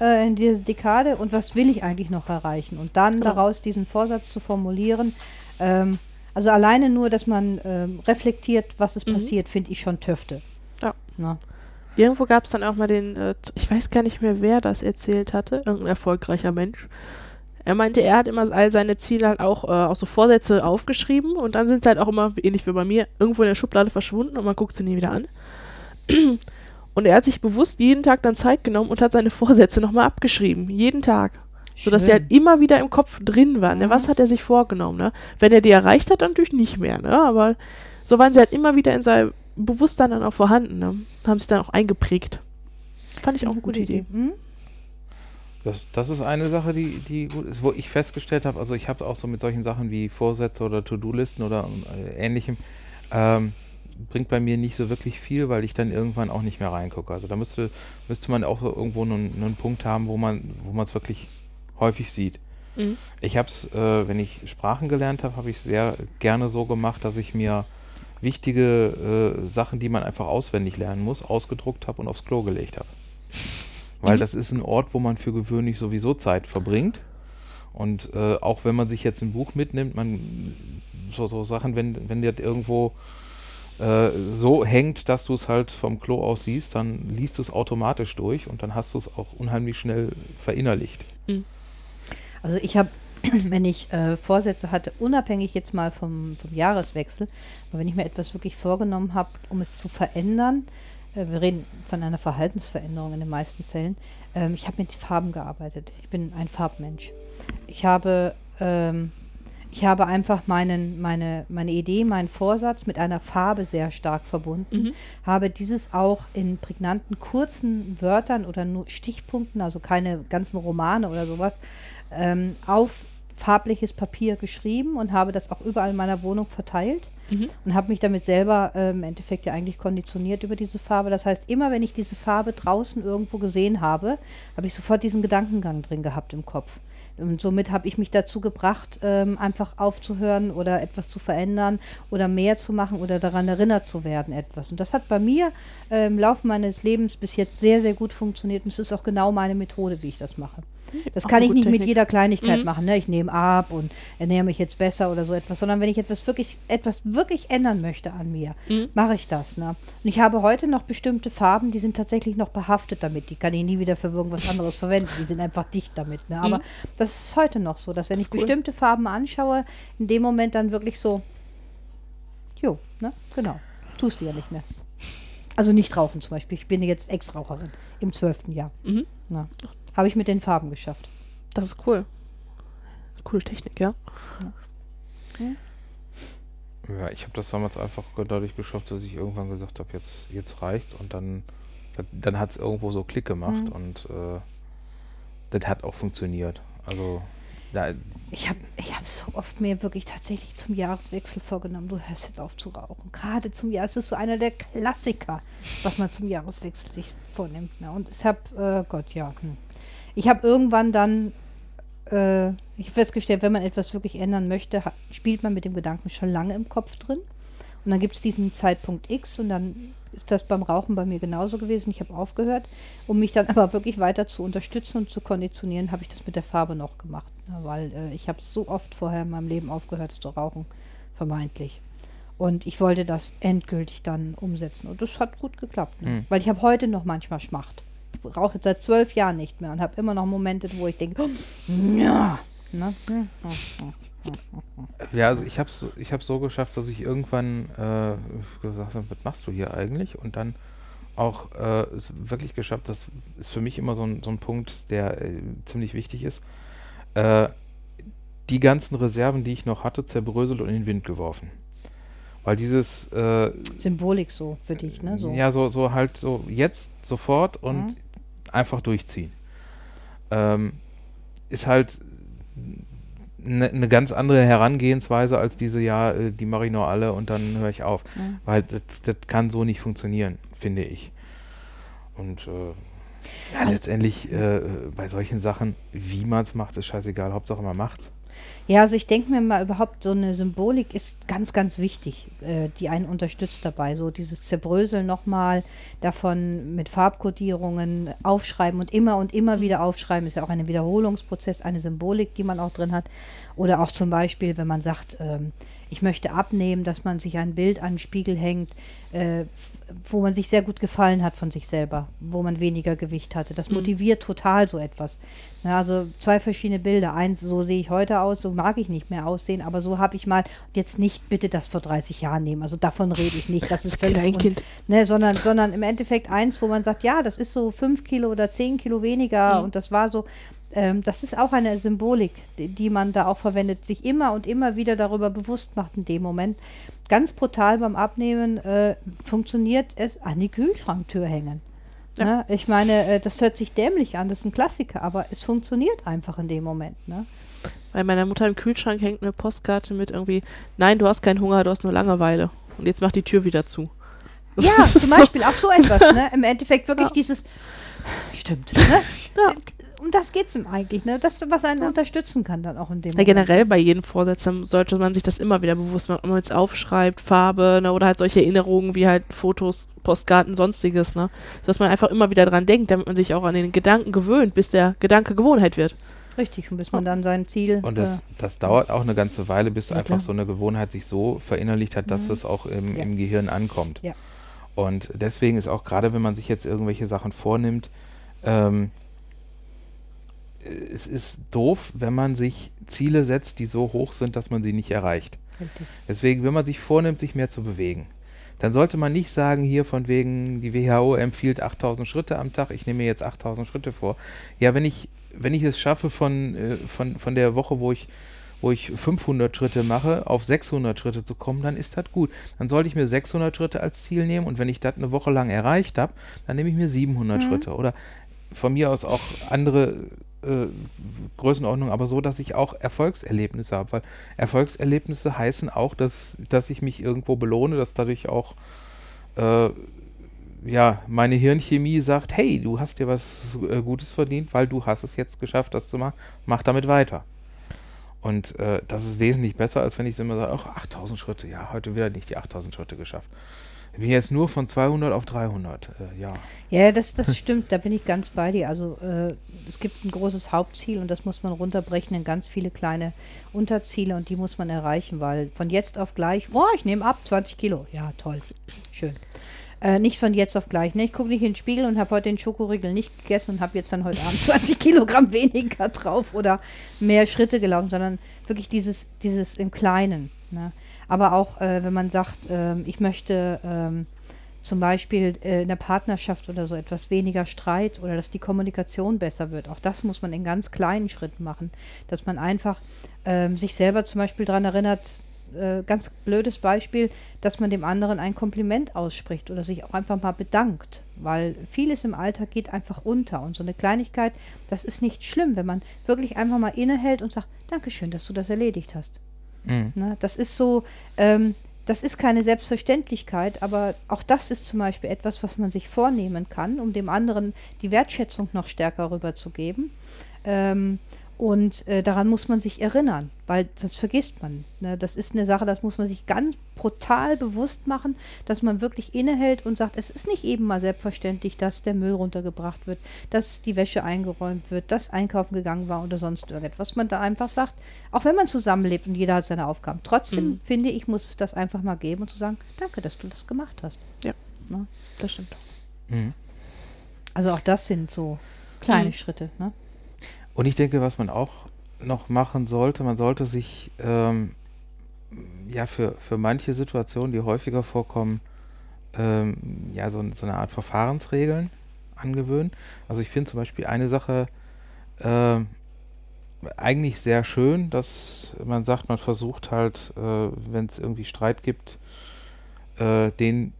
B: äh, in dieser Dekade und was will ich eigentlich noch erreichen? Und dann
C: Genau.
B: daraus diesen Vorsatz zu formulieren. Ähm, also alleine nur, dass man ähm, reflektiert, was ist
C: Mhm.
B: passiert, finde ich schon Töfte.
C: Ja.
B: Na,
C: Irgendwo gab es dann auch mal den, äh, ich weiß gar nicht mehr, wer das erzählt hatte, irgendein erfolgreicher Mensch. Er meinte, er hat immer all seine Ziele halt auch, äh, auch so Vorsätze aufgeschrieben und dann sind sie halt auch immer, ähnlich wie bei mir, irgendwo in der Schublade verschwunden und man guckt sie nie wieder an. Und er hat sich bewusst jeden Tag dann Zeit genommen und hat seine Vorsätze nochmal abgeschrieben. Jeden Tag. Sodass sie
B: schön.
C: halt immer wieder im Kopf drin waren. Ne?
B: Mhm.
C: Was hat er sich vorgenommen? Ne? Wenn er die erreicht hat, dann natürlich nicht mehr. Ne? Aber so waren sie halt immer wieder in seinem Bewusstsein dann auch vorhanden. Ne? Haben sich dann auch eingeprägt. Fand ich auch eine gute Idee.
B: Hm?
A: Das, das ist eine Sache, die, die gut ist, wo ich festgestellt habe, also ich habe auch so mit solchen Sachen wie Vorsätze oder To-Do-Listen oder äh, ähnlichem, ähm, bringt bei mir nicht so wirklich viel, weil ich dann irgendwann auch nicht mehr reingucke. Also da müsste, müsste man auch so irgendwo einen, einen Punkt haben, wo man wo es wirklich häufig sieht.
C: Mhm.
A: Ich habe es, äh, wenn ich Sprachen gelernt habe, habe ich sehr gerne so gemacht, dass ich mir wichtige äh, Sachen, die man einfach auswendig lernen muss, ausgedruckt habe und aufs Klo gelegt habe. Weil
C: Mhm.
A: das ist ein Ort, wo man für gewöhnlich sowieso Zeit verbringt. Und äh, auch wenn man sich jetzt ein Buch mitnimmt, man so, so Sachen, wenn, wenn das irgendwo äh, so hängt, dass du es halt vom Klo aus siehst, dann liest du es automatisch durch und dann hast du es auch unheimlich schnell verinnerlicht.
B: Also ich habe, wenn ich äh, Vorsätze hatte, unabhängig jetzt mal vom, vom Jahreswechsel, aber wenn ich mir etwas wirklich vorgenommen habe, um es zu verändern, wir reden von einer Verhaltensveränderung in den meisten Fällen, ähm, ich habe mit Farben gearbeitet. Ich bin ein Farbmensch. Ich habe, ähm, ich habe einfach meinen, meine, meine Idee, meinen Vorsatz mit einer Farbe sehr stark verbunden
C: Mhm.
B: habe dieses auch in prägnanten, kurzen Wörtern oder nur Stichpunkten, also keine ganzen Romane oder sowas, ähm, auf farbliches Papier geschrieben und habe das auch überall in meiner Wohnung verteilt
C: Mhm.
B: und habe mich damit selber ähm, im Endeffekt ja eigentlich konditioniert über diese Farbe. Das heißt, immer wenn ich diese Farbe draußen irgendwo gesehen habe, habe ich sofort diesen Gedankengang drin gehabt im Kopf. Und somit habe ich mich dazu gebracht, ähm, einfach aufzuhören oder etwas zu verändern oder mehr zu machen oder daran erinnert zu werden, etwas. Und das hat bei mir äh, im Laufe meines Lebens bis jetzt sehr, sehr gut funktioniert. Und es ist auch genau meine Methode, wie ich das mache. Das
C: Auch
B: kann ich nicht mit
C: Technik.
B: jeder Kleinigkeit
C: Mhm.
B: machen. Ne? Ich nehme ab und ernähre mich jetzt besser oder so etwas, sondern wenn ich etwas wirklich, etwas wirklich ändern möchte an mir,
C: Mhm.
B: mache ich das. Ne? Und ich habe heute noch bestimmte Farben, die sind tatsächlich noch behaftet damit. Die kann ich nie wieder für irgendwas anderes verwenden. Die sind einfach dicht damit. Ne? Aber
C: Mhm.
B: das ist heute noch so, dass wenn
C: Das
B: ich
C: cool.
B: bestimmte Farben anschaue, in dem Moment dann wirklich so, jo, ne? genau, tust du ja nicht mehr. Also nicht rauchen zum Beispiel. Ich bin jetzt Ex-Raucherin im zwölften Jahr.
C: Mhm.
B: Na, habe ich mit den Farben geschafft.
C: Das ist cool. Coole Technik, ja.
A: Ja, ich habe das damals einfach dadurch geschafft, dass ich irgendwann gesagt habe, jetzt, jetzt reicht's und dann, dann hat es irgendwo so Klick gemacht
B: Mhm.
A: und äh, das hat auch funktioniert. Also da,
B: Ich habe ich hab so oft mir wirklich tatsächlich zum Jahreswechsel vorgenommen, du hörst jetzt auf zu rauchen. Gerade zum Jahr, es ist so einer der Klassiker, was man zum Jahreswechsel sich vornimmt. Ne? Und ich habe, äh, Gott, ja. Hm. Ich habe irgendwann dann, äh, ich festgestellt, wenn man etwas wirklich ändern möchte, ha- spielt man mit dem Gedanken schon lange im Kopf drin. Und dann gibt es diesen Zeitpunkt X und dann ist das beim Rauchen bei mir genauso gewesen. Ich habe aufgehört. Um mich dann aber wirklich weiter zu unterstützen und zu konditionieren, habe ich das mit der Farbe noch gemacht. Ne? Weil äh, ich habe so oft vorher in meinem Leben aufgehört zu rauchen, vermeintlich. Und ich wollte das endgültig dann umsetzen. Und das hat gut geklappt. Ne?
A: Hm.
B: Weil ich habe heute noch manchmal Schmacht. Rauche jetzt seit zwölf Jahren nicht mehr und habe immer noch Momente, wo ich denke, ja. Ne?
A: Ja, also ich habe es ich hab's so geschafft, dass ich irgendwann äh, gesagt habe, was machst du hier eigentlich? Und dann auch äh, wirklich geschafft, das ist für mich immer so ein, so ein Punkt, der äh, ziemlich wichtig ist, äh, die ganzen Reserven, die ich noch hatte, zerbröselt und in den Wind geworfen. Weil dieses äh,
B: Symbolik so für dich, ne? So.
A: Ja, so, so halt so jetzt, sofort und
B: Mhm.
A: Einfach durchziehen. Ähm, ist halt eine ne ganz andere Herangehensweise als diese, ja, äh, die mache ich noch alle und dann höre ich auf.
B: Mhm.
A: Weil das, das kann so nicht funktionieren, finde ich. Und äh, ja,
B: Also-
A: letztendlich äh, bei solchen Sachen, wie man es macht, ist scheißegal. Hauptsache man macht
B: Ja, also ich denke mir mal überhaupt, so eine Symbolik ist ganz, ganz wichtig, äh, die einen unterstützt dabei. So dieses Zerbröseln nochmal davon mit Farbkodierungen aufschreiben und immer und immer wieder aufschreiben, ist ja auch ein Wiederholungsprozess, eine Symbolik, die man auch drin hat. Oder auch zum Beispiel, wenn man sagt, ähm, ich möchte abnehmen, dass man sich ein Bild an den Spiegel hängt, äh, wo man sich sehr gut gefallen hat von sich selber, wo man weniger Gewicht hatte. Das
C: Mhm.
B: motiviert total so etwas. Na, also zwei verschiedene Bilder. Eins, so sehe ich heute aus, so mag ich nicht mehr aussehen, aber so habe ich mal, und jetzt nicht bitte das vor 30 Jahren nehmen, also davon rede ich nicht, das ist völlig
C: Kleinkind.
B: Ne, sondern, sondern im Endeffekt eins, wo man sagt, ja, das ist so fünf Kilo oder zehn Kilo weniger
C: Mhm.
B: und das war so, ähm, das ist auch eine Symbolik, die, die man da auch verwendet, sich immer und immer wieder darüber bewusst macht in dem Moment. Ganz brutal beim Abnehmen äh, funktioniert es an die Kühlschranktür hängen.
C: Ja.
B: Ne? Ich meine, äh, das hört sich dämlich an, das ist ein Klassiker, aber es funktioniert einfach in dem Moment. Ne?
C: Bei meiner Mutter im Kühlschrank hängt eine Postkarte mit irgendwie, nein, du hast keinen Hunger, du hast nur Langeweile. Und jetzt mach die Tür wieder zu.
B: Ja, zum
C: so-
B: Beispiel auch so etwas. Ne? Im Endeffekt wirklich
C: Ja.
B: dieses, stimmt. Ne?
C: Ja.
B: Um das geht es ihm eigentlich. Ne? Das, was einen
C: Ja.
B: unterstützen kann dann auch in dem
C: Ja,
B: Moment.
C: generell bei jedem Vorsatz sollte man sich das immer wieder bewusst machen, ob man jetzt aufschreibt, Farbe, ne, oder halt solche Erinnerungen wie halt Fotos, Postkarten, sonstiges, ne. Dass man einfach immer wieder dran denkt, damit man sich auch an den Gedanken gewöhnt, bis der Gedanke Gewohnheit wird.
B: Richtig, und bis man dann sein Ziel.
A: Und das,
B: äh,
A: das dauert auch eine ganze Weile, bis
C: Ja,
A: einfach
C: klar.
A: so eine Gewohnheit sich so verinnerlicht hat, dass
B: Mhm.
A: das auch im,
B: Ja.
A: im Gehirn ankommt.
B: Ja.
A: Und deswegen ist auch gerade, wenn man sich jetzt irgendwelche Sachen vornimmt, ähm, es ist doof, wenn man sich Ziele setzt, die so hoch sind, dass man sie nicht erreicht.
B: richtig.
A: Deswegen, wenn man sich vornimmt, sich mehr zu bewegen, dann sollte man nicht sagen, hier von wegen, die WHO empfiehlt 8000 Schritte am Tag, ich nehme mir jetzt 8000 Schritte vor. Ja, wenn ich, wenn ich es schaffe von, äh, von, von der Woche, wo ich, wo ich 500 Schritte mache, auf 600 Schritte zu kommen, dann ist das gut. Dann sollte ich mir 600 Schritte als Ziel nehmen und wenn ich das eine Woche lang erreicht habe, dann nehme ich mir 700
B: Mhm.
A: Schritte. Oder von mir aus auch andere äh, Größenordnungen, aber so, dass ich auch Erfolgserlebnisse habe, weil Erfolgserlebnisse heißen auch, dass, dass ich mich irgendwo belohne, dass dadurch auch äh, ja, meine Hirnchemie sagt, hey, du hast dir was äh, Gutes verdient, weil du hast es jetzt geschafft, das zu machen, mach damit weiter. Und äh, das ist wesentlich besser, als wenn ich immer sage, ach, 8000 Schritte, ja, heute wieder nicht die 8000 Schritte geschafft. Bin jetzt nur von 200 auf 300, äh, ja.
B: Ja, das, das stimmt, da bin ich ganz bei dir. Also äh, es gibt ein großes Hauptziel und das muss man runterbrechen in ganz viele kleine Unterziele und die muss man erreichen, weil von jetzt auf gleich, boah, ich nehme ab 20 Kilo. Ja, toll, schön. Äh, nicht von jetzt auf gleich. Ne? Ich gucke nicht in den Spiegel und habe heute den Schokoriegel nicht gegessen und habe jetzt dann heute Abend 20 Kilogramm weniger drauf oder mehr Schritte gelaufen, sondern wirklich dieses, dieses im Kleinen. Ne? Aber auch, äh, wenn man sagt, ähm, ich möchte ähm, zum Beispiel äh, in der Partnerschaft oder so etwas weniger Streit oder dass die Kommunikation besser wird. Auch das muss man in ganz kleinen Schritten machen, dass man einfach ähm, sich selber zum Beispiel daran erinnert, äh, ganz blödes Beispiel, dass man dem anderen ein Kompliment ausspricht oder sich auch einfach mal bedankt, weil vieles im Alltag geht einfach unter und so eine Kleinigkeit, das ist nicht schlimm, wenn man wirklich einfach mal innehält und sagt, Dankeschön, dass du das erledigt hast.
A: Mhm.
B: Ne? Das ist so, ähm, das ist keine Selbstverständlichkeit, aber auch das ist zum Beispiel etwas, was man sich vornehmen kann, um dem anderen die Wertschätzung noch stärker rüberzugeben. Ähm, und äh, daran muss man sich erinnern, weil das vergisst man. Ne? Das ist eine Sache, das muss man sich ganz brutal bewusst machen, dass man wirklich innehält und sagt, es ist nicht eben mal selbstverständlich, dass der Müll runtergebracht wird, dass die Wäsche eingeräumt wird, dass einkaufen gegangen war oder sonst irgendetwas. Man da einfach sagt, auch wenn man zusammenlebt und jeder hat seine Aufgaben. Trotzdem
C: Mhm.
B: finde ich, muss es das einfach mal geben und zu sagen, danke, dass du das gemacht hast.
C: Das stimmt.
A: Mhm.
B: Also auch das sind so kleine
C: Mhm.
B: Schritte. Ne?
A: Und ich denke, was man auch noch machen sollte, man sollte sich ähm, ja für, für manche Situationen, die häufiger vorkommen, ähm, ja so, so eine Art Verfahrensregeln angewöhnen. Also ich finde zum Beispiel eine Sache ähm, eigentlich sehr schön, dass man sagt, man versucht halt, äh, wenn es irgendwie Streit gibt, äh, den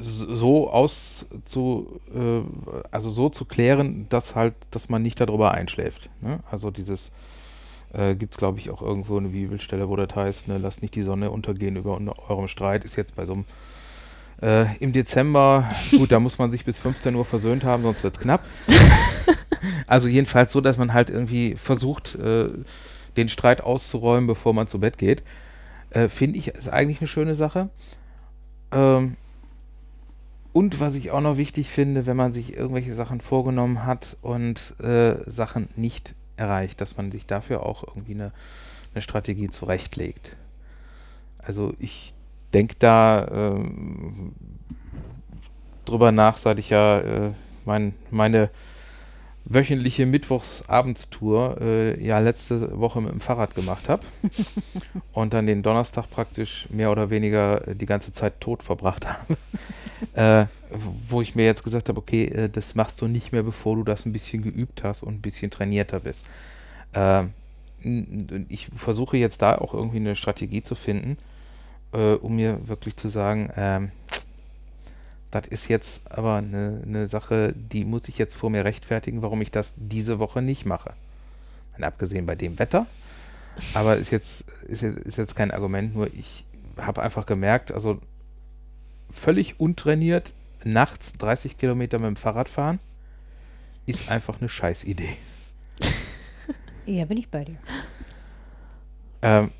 A: so auszu, äh, also so zu klären, dass halt, dass man nicht darüber einschläft. Ne? Also dieses äh, gibt es, glaube ich, auch irgendwo eine Bibelstelle, wo das heißt, ne, lasst nicht die Sonne untergehen über eurem Streit, ist jetzt bei so einem äh, im Dezember, gut, da muss man sich bis 15 Uhr versöhnt haben, sonst wird es knapp. also jedenfalls so, dass man halt irgendwie versucht, äh, den Streit auszuräumen, bevor man zu Bett geht. Äh, Finde ich, ist eigentlich eine schöne Sache. Ähm, und was ich auch noch wichtig finde, wenn man sich irgendwelche Sachen vorgenommen hat und äh, Sachen nicht erreicht, dass man sich dafür auch irgendwie eine, eine Strategie zurechtlegt. Also ich denke da ähm, drüber nach, seit ich ja äh, mein, meine wöchentliche Mittwochsabendstour äh, ja letzte Woche mit dem Fahrrad gemacht habe und dann den Donnerstag praktisch mehr oder weniger äh, die ganze Zeit tot verbracht habe. äh, wo ich mir jetzt gesagt habe, okay, äh, das machst du nicht mehr, bevor du das ein bisschen geübt hast und ein bisschen trainierter bist. Ähm, ich versuche jetzt da auch irgendwie eine Strategie zu finden, äh, um mir wirklich zu sagen, ähm, Das ist jetzt aber eine ne Sache, die muss ich jetzt vor mir rechtfertigen, warum ich das diese Woche nicht mache. Und abgesehen bei dem Wetter. Aber ist jetzt, ist jetzt, ist jetzt kein Argument, nur ich habe einfach gemerkt, also völlig untrainiert nachts 30 Kilometer mit dem Fahrrad fahren, ist einfach eine Scheißidee.
B: Ja, bin ich bei dir.
A: Ähm,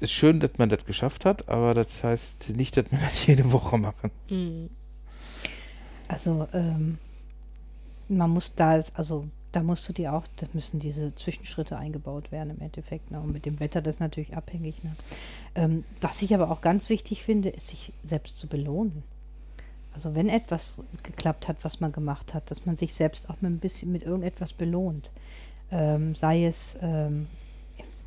A: ist schön, dass man das geschafft hat, aber das heißt nicht, dass man das jede Woche machen.
C: Hm.
B: Also, ähm, man muss da, ist, also da musst du dir auch, da müssen diese Zwischenschritte eingebaut werden im Endeffekt. Ne? Und mit dem Wetter das ist natürlich abhängig. Ne? Ähm, was ich aber auch ganz wichtig finde, ist, sich selbst zu belohnen. Also wenn etwas geklappt hat, was man gemacht hat, dass man sich selbst auch mit ein bisschen mit irgendetwas belohnt. Ähm, sei es ähm,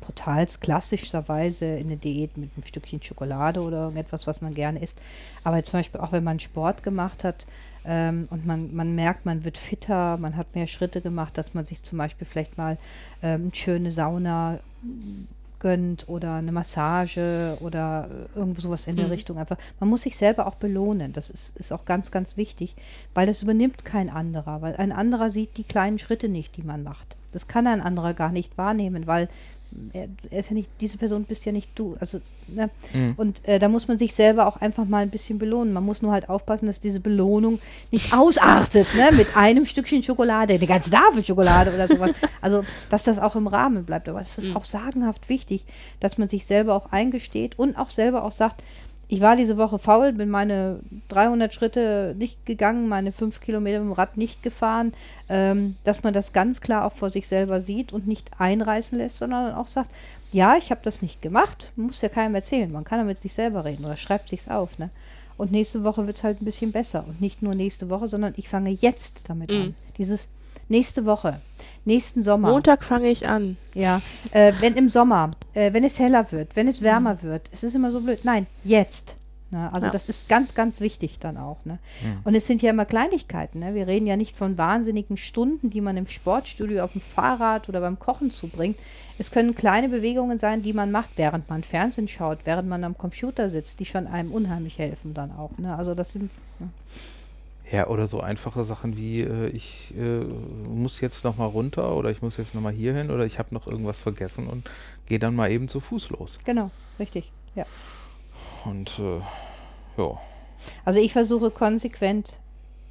B: brutals klassischerweise in eine Diät mit einem Stückchen Schokolade oder irgendetwas, was man gerne isst. Aber zum Beispiel auch wenn man Sport gemacht hat ähm, und man, man merkt, man wird fitter, man hat mehr Schritte gemacht, dass man sich zum Beispiel vielleicht mal ähm, eine schöne Sauna gönnt oder eine Massage oder äh, irgendwo sowas in der
C: Mhm.
B: Richtung. Einfach, man muss sich selber auch belohnen. Das ist, ist auch ganz, ganz wichtig, weil das übernimmt kein anderer, weil ein anderer sieht die kleinen Schritte nicht, die man macht. Das kann ein anderer gar nicht wahrnehmen, weil er, er ist ja nicht, diese Person bist ja nicht du. Also, ne?
A: Mhm.
B: Und äh, da muss man sich selber auch einfach mal ein bisschen belohnen. Man muss nur halt aufpassen, dass diese Belohnung nicht ausartet, ne? Mit einem Stückchen Schokolade, eine ganze Tafel Schokolade oder sowas. Also, dass das auch im Rahmen bleibt. Aber es ist
C: Mhm.
B: auch sagenhaft wichtig, dass man sich selber auch eingesteht und auch selber auch sagt, ich war diese Woche faul, bin meine 300 Schritte nicht gegangen, meine 5 Kilometer mit dem Rad nicht gefahren, ähm, dass man das ganz klar auch vor sich selber sieht und nicht einreißen lässt, sondern auch sagt, ja, ich habe das nicht gemacht, muss ja keinem erzählen, man kann ja mit sich selber reden oder schreibt sich's auf, ne? Und nächste Woche wird es halt ein bisschen besser und nicht nur nächste Woche, sondern ich fange jetzt damit
C: Mhm.
B: an. Dieses nächste Woche, nächsten Sommer.
C: Montag fange ich an.
B: Ja, äh, wenn im Sommer, äh, wenn es heller wird, wenn es wärmer wird, es ist immer so blöd. Nein, jetzt. Ne? Also
C: Ja.
B: das ist ganz, ganz wichtig dann auch. Ne? Und es sind ja immer Kleinigkeiten. Ne? Wir reden ja nicht von wahnsinnigen Stunden, die man im Sportstudio auf dem Fahrrad oder beim Kochen zubringt. Es können kleine Bewegungen sein, die man macht, während man Fernsehen schaut, während man am Computer sitzt, die schon einem unheimlich helfen dann auch. Ne? Also das sind ne?
A: Ja, oder so einfache Sachen wie, äh, ich äh, muss jetzt noch mal runter oder ich muss jetzt noch mal hier hin oder ich habe noch irgendwas vergessen und gehe dann mal eben zu Fuß los.
B: genau, richtig. Ja.
A: Und äh, ja,
B: Also ich versuche konsequent,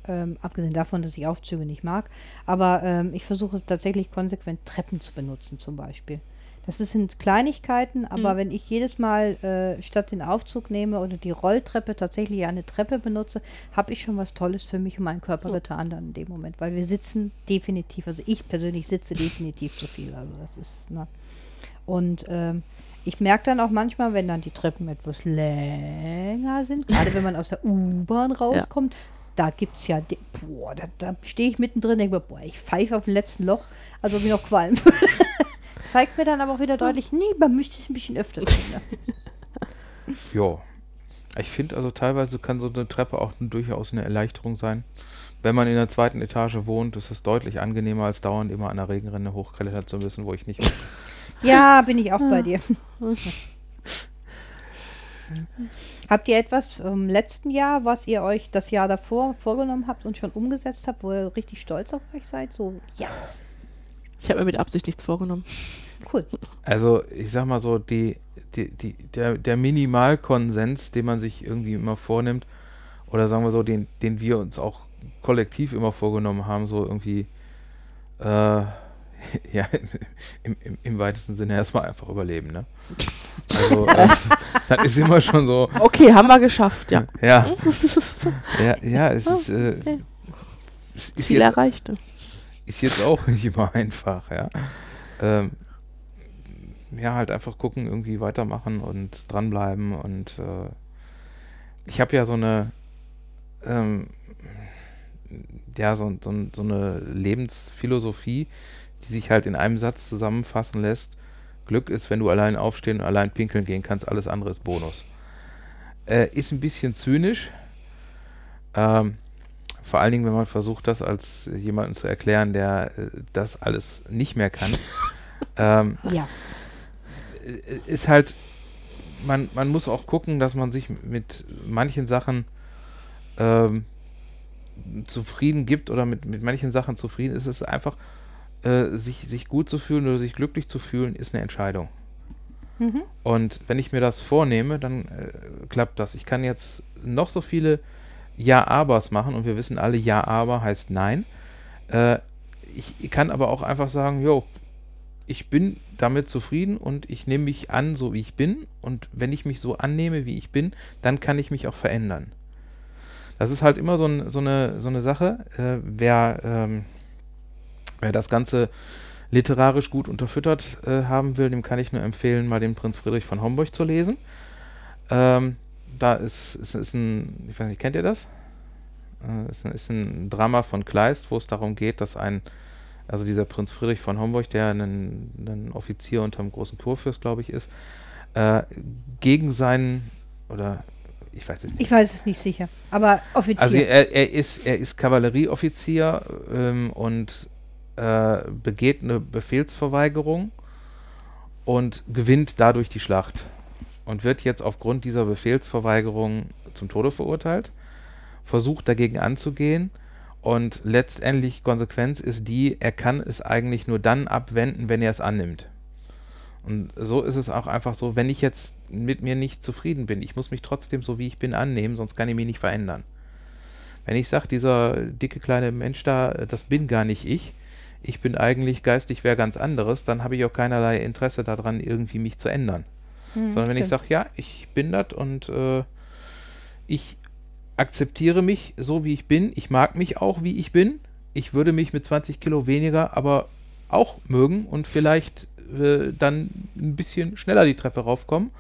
B: ähm, abgesehen davon, dass ich Aufzüge nicht mag, aber ähm, ich versuche tatsächlich konsequent Treppen zu benutzen zum Beispiel. Das sind Kleinigkeiten, aber
C: Mhm.
B: wenn ich jedes Mal äh, statt den Aufzug nehme oder die Rolltreppe tatsächlich eine Treppe benutze, habe ich schon was Tolles für mich und meinen Körper
C: Ja.
B: getan dann in dem Moment, weil wir sitzen definitiv, also ich persönlich sitze definitiv zu viel. Also das ist, ne? Und ähm, ich merke dann auch manchmal, wenn dann die Treppen etwas länger sind, gerade wenn man aus der U-Bahn rauskommt, da gibt es ja, boah, da, da stehe ich mittendrin, denke mir, boah, ich pfeife auf dem letzten Loch, also wie noch qualmen würde. Zeigt mir dann aber auch wieder deutlich, nee, man müsste es ein bisschen öfter tun. Ne?
A: ja. Ich finde also teilweise kann so eine Treppe auch durchaus eine Erleichterung sein. Wenn man in der zweiten Etage wohnt, ist es deutlich angenehmer, als dauernd immer an der Regenrinne hochklettern zu müssen, wo ich nicht muss.
B: Ja, bin ich auch bei dir. habt ihr etwas vom letzten Jahr, was ihr euch das Jahr davor vorgenommen habt und schon umgesetzt habt, wo ihr richtig stolz auf euch seid? So, yes,
C: Ich habe mir mit Absicht nichts vorgenommen.
B: cool.
A: Also ich sag mal so, die, die, die, der, der Minimalkonsens, den man sich irgendwie immer vornimmt, oder sagen wir so, den, den wir uns auch kollektiv immer vorgenommen haben, so irgendwie, äh, ja, im, im, im weitesten Sinne erstmal einfach überleben, ne? Also, äh, das ist immer schon so,
C: Okay, haben wir geschafft, ja.
A: ja, ja, ja, es ist, äh,
C: okay.
A: ist
C: Ziel
A: jetzt,
C: erreicht.
A: Ist jetzt auch nicht immer einfach, ja. Ähm, ja, halt einfach gucken, irgendwie weitermachen und dranbleiben und äh, ich habe ja so eine ähm, ja, so, so, so eine Lebensphilosophie, die sich halt in einem Satz zusammenfassen lässt. Glück ist, wenn du allein aufstehen und allein pinkeln gehen kannst, alles andere ist Bonus. Äh, ist ein bisschen zynisch. Ähm, vor allen Dingen, wenn man versucht, das als jemanden zu erklären, der äh, das alles nicht mehr kann. ähm,
B: Ja,
A: äh, ist halt, man, man muss auch gucken, dass man sich mit manchen Sachen ähm, zufrieden gibt oder mit, mit manchen Sachen zufrieden ist, ist einfach, äh, sich, sich gut zu fühlen oder sich glücklich zu fühlen, ist eine Entscheidung.
B: Mhm.
A: Und wenn ich mir das vornehme, dann äh, klappt das. Ich kann jetzt noch so viele Ja-Abers machen und wir wissen alle, Ja-Aber heißt Nein. Äh, ich kann aber auch einfach sagen, jo, ich bin damit zufrieden und ich nehme mich an, so wie ich bin. Und wenn ich mich so annehme, wie ich bin, dann kann ich mich auch verändern. Das ist halt immer so, ein, so, eine, so eine Sache. Äh, wer, ähm, wer das Ganze literarisch gut unterfüttert äh, haben will, dem kann ich nur empfehlen, mal den Prinz Friedrich von Homburg zu lesen. Ähm, da ist, ist, ist ein, ich weiß nicht, kennt ihr das? Äh, ist, ein, ist ein Drama von Kleist, wo es darum geht, dass ein, also dieser Prinz Friedrich von Homburg, der ein, Offizier unterm großen Kurfürst, glaube ich, ist, äh, gegen seinen, oder ich weiß es nicht.
B: Ich weiß es nicht sicher, aber Offizier.
A: Also er, er ist, er ist Kavallerieoffizier ähm, und äh, begeht eine Befehlsverweigerung und gewinnt dadurch die Schlacht und wird jetzt aufgrund dieser Befehlsverweigerung zum Tode verurteilt, versucht dagegen anzugehen und letztendlich Konsequenz ist die, er kann es eigentlich nur dann abwenden, wenn er es annimmt. Und so ist es auch einfach so, wenn ich jetzt mit mir nicht zufrieden bin, ich muss mich trotzdem so wie ich bin annehmen, sonst kann ich mich nicht verändern. Wenn ich sage, dieser dicke kleine Mensch da, das bin gar nicht ich, ich bin eigentlich geistig wer ganz anderes, dann habe ich auch keinerlei Interesse daran, irgendwie mich zu ändern.
B: Hm,
A: Sondern wenn ich
B: stimmt.
A: sage, ja, ich bin das und äh, ich akzeptiere mich so, wie ich bin, ich mag mich auch, wie ich bin, ich würde mich mit 20 Kilo weniger aber auch mögen und vielleicht äh, dann ein bisschen schneller die Treppe raufkommen.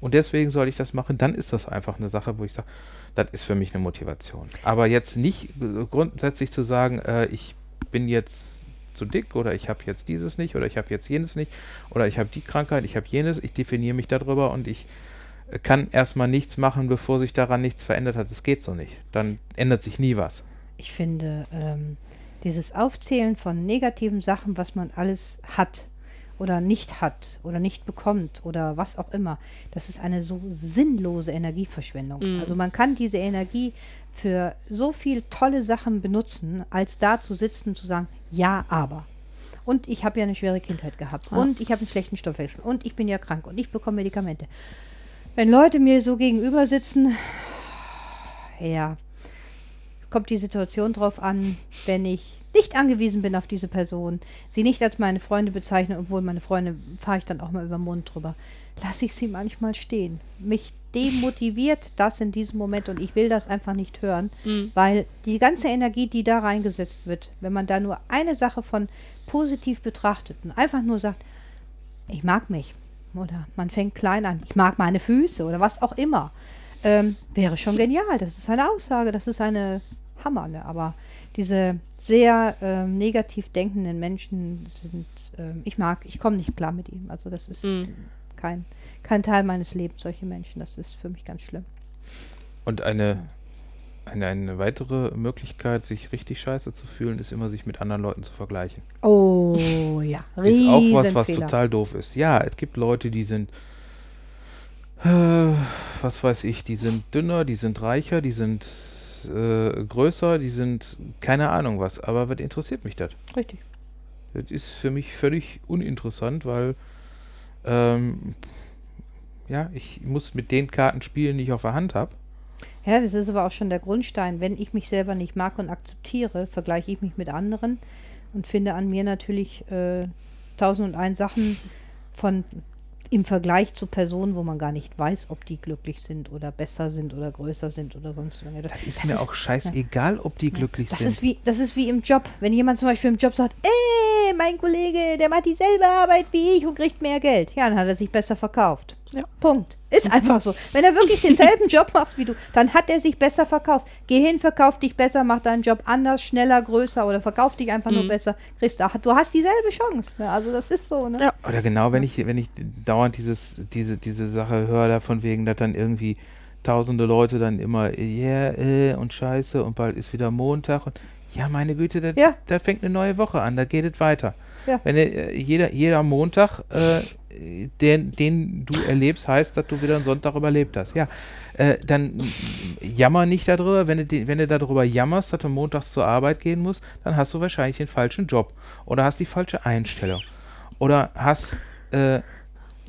A: Und deswegen soll ich das machen, dann ist das einfach eine Sache, wo ich sage, das ist für mich eine Motivation. Aber jetzt nicht äh, grundsätzlich zu sagen, äh, ich bin jetzt zu dick oder ich habe jetzt dieses nicht oder ich habe jetzt jenes nicht oder ich habe die Krankheit, ich habe jenes, ich definiere mich darüber und ich äh, kann erstmal nichts machen, bevor sich daran nichts verändert hat. Das geht so nicht. Dann ändert sich nie was.
B: Ich finde, ähm, dieses Aufzählen von negativen Sachen, was man alles hat oder nicht hat oder nicht bekommt oder was auch immer, das ist eine so sinnlose Energieverschwendung.
C: Mhm.
B: Also man kann diese Energie für so viel tolle Sachen benutzen, als da zu sitzen und zu sagen, ja, aber. Und ich habe ja eine schwere Kindheit gehabt.
C: Ja.
B: Und ich habe einen schlechten Stoffwechsel. Und ich bin ja krank. Und ich bekomme Medikamente. Wenn Leute mir so gegenüber sitzen, ja, kommt die Situation drauf an, wenn ich nicht angewiesen bin auf diese Person, sie nicht als meine Freunde bezeichne, obwohl meine Freunde fahre ich dann auch mal über den Mund drüber, lasse ich sie manchmal stehen. Mich demotiviert das in diesem Moment und ich will das einfach nicht hören,
C: Mhm.
B: weil die ganze Energie, die da reingesetzt wird, wenn man da nur eine Sache von positiv betrachtet und einfach nur sagt, ich mag mich oder man fängt klein an, ich mag meine Füße oder was auch immer, ähm, wäre schon genial. Das ist eine Aussage, das ist eine Hammerle, aber diese sehr ähm, negativ denkenden Menschen sind, ähm, ich mag, ich komme nicht klar mit ihm. Also das ist
C: Mhm.
B: Kein, kein Teil meines Lebens, solche Menschen. Das ist für mich ganz schlimm.
A: Und eine, eine, eine weitere Möglichkeit, sich richtig scheiße zu fühlen, ist immer, sich mit anderen Leuten zu vergleichen.
B: Oh ja,
A: Ist auch was, was total doof ist. Ja, es gibt Leute, die sind, äh, was weiß ich, die sind dünner, die sind reicher, die sind äh, größer, die sind keine Ahnung was. Aber was interessiert mich das?
B: Richtig.
A: Das ist für mich völlig uninteressant, weil ähm, ja, ich muss mit den Karten spielen, die ich auf der Hand habe.
B: Ja, das ist aber auch schon der Grundstein. Wenn ich mich selber nicht mag und akzeptiere, vergleiche ich mich mit anderen und finde an mir natürlich äh, tausend und ein Sachen von im Vergleich zu Personen, wo man gar nicht weiß, ob die glücklich sind oder besser sind oder größer sind oder sonst irgendwas.
A: Das ist
B: Das
A: mir
B: ist-
A: auch scheißegal, ob die glücklich
B: Das
A: sind.
B: ist, wie, das ist wie im Job. Wenn jemand zum Beispiel im Job sagt, ey, mein Kollege, der macht dieselbe Arbeit wie ich und kriegt mehr Geld. Ja, dann hat er sich besser verkauft.
C: Ja.
B: Punkt. Ist einfach so. Wenn er wirklich denselben Job macht wie du, dann hat er sich besser verkauft. Geh hin, verkauf dich besser, mach deinen Job anders, schneller, größer oder verkauf dich einfach nur
C: Mhm.
B: besser. Kriegst, ach, du hast dieselbe Chance. Ne? Also das ist so. Ne?
C: Ja.
A: Oder genau, wenn ich, wenn ich dauernd dieses, diese, diese Sache höre, da von wegen, dass dann irgendwie tausende Leute dann immer, yeah, äh, und scheiße, und bald ist wieder Montag und ja, meine Güte, da,
B: Ja.
A: da fängt eine neue Woche an, da geht es weiter.
B: Ja.
A: Wenn äh, jeder, jeder Montag äh, den, den du erlebst, heißt, dass du wieder einen Sonntag überlebt hast. Ja, äh, dann jammer nicht darüber. Wenn du, wenn du darüber jammerst, dass du montags zur Arbeit gehen musst, dann hast du wahrscheinlich den falschen Job oder hast die falsche Einstellung oder hast äh,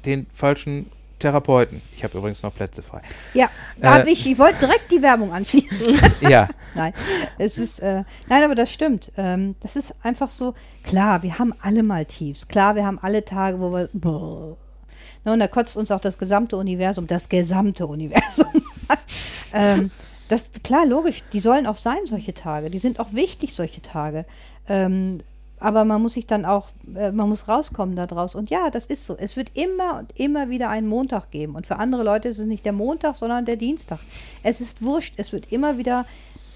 A: den falschen Therapeuten. Ich habe übrigens noch Plätze frei.
B: Ja, da
A: Äh,
B: ich, ich wollte direkt die Werbung anschließen.
A: Ja,
B: nein, es ist, äh, nein, aber das stimmt. Ähm, das ist einfach so, klar, wir haben alle mal Tiefs. Klar, wir haben alle Tage, wo wir, brrr. Ne, und da kotzt uns auch das gesamte Universum, das gesamte Universum. ähm, das, klar, logisch, die sollen auch sein, solche Tage. Die sind auch wichtig, solche Tage. Ähm, aber man muss sich dann auch, äh, man muss rauskommen daraus. Und ja, das ist so. Es wird immer und immer wieder einen Montag geben. Und für andere Leute ist es nicht der Montag, sondern der Dienstag. Es ist wurscht. Es wird immer wieder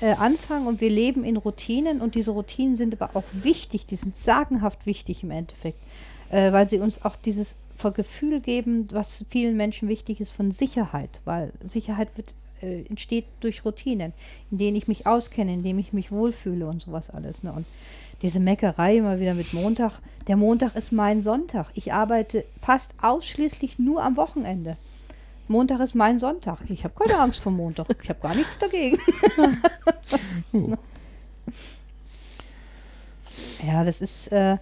B: äh, anfangen und wir leben in Routinen. Und diese Routinen sind aber auch wichtig. Die sind sagenhaft wichtig im Endeffekt. Äh, weil sie uns auch dieses Gefühl geben, was vielen Menschen wichtig ist, von Sicherheit. Weil Sicherheit wird, äh, entsteht durch Routinen, in denen ich mich auskenne, in denen ich mich wohlfühle und sowas alles. Ne? Und diese Meckerei immer wieder mit Montag. Der Montag ist mein Sonntag. Ich arbeite fast ausschließlich nur am Wochenende. Montag ist mein Sonntag. Ich habe keine Angst vor Montag. Ich habe gar nichts dagegen. ja, das ist, äh,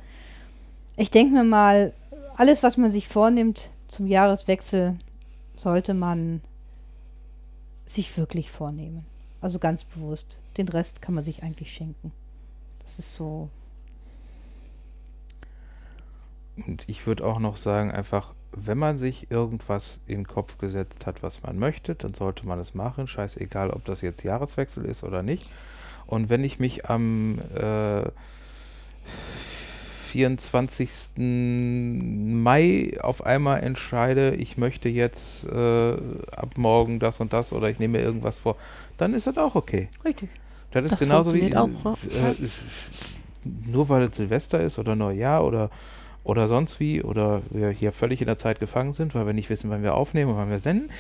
B: ich denke mir mal, alles, was man sich vornimmt zum Jahreswechsel, sollte man sich wirklich vornehmen. Also ganz bewusst. Den Rest kann man sich eigentlich schenken. Das ist so.
A: Und ich würde auch noch sagen, einfach, wenn man sich irgendwas in den Kopf gesetzt hat, was man möchte, dann sollte man es machen. Scheißegal, ob das jetzt Jahreswechsel ist oder nicht. Und wenn ich mich am äh, 24. Mai auf einmal entscheide, ich möchte jetzt äh, ab morgen das und das oder ich nehme mir irgendwas vor, dann ist das auch okay.
B: Richtig.
A: Das ist
C: Das
A: genauso wie
C: funktioniert auch,
A: äh, nur weil es Silvester ist oder Neujahr oder oder sonst wie oder wir hier völlig in der Zeit gefangen sind, weil wir nicht wissen, wann wir aufnehmen und wann wir senden,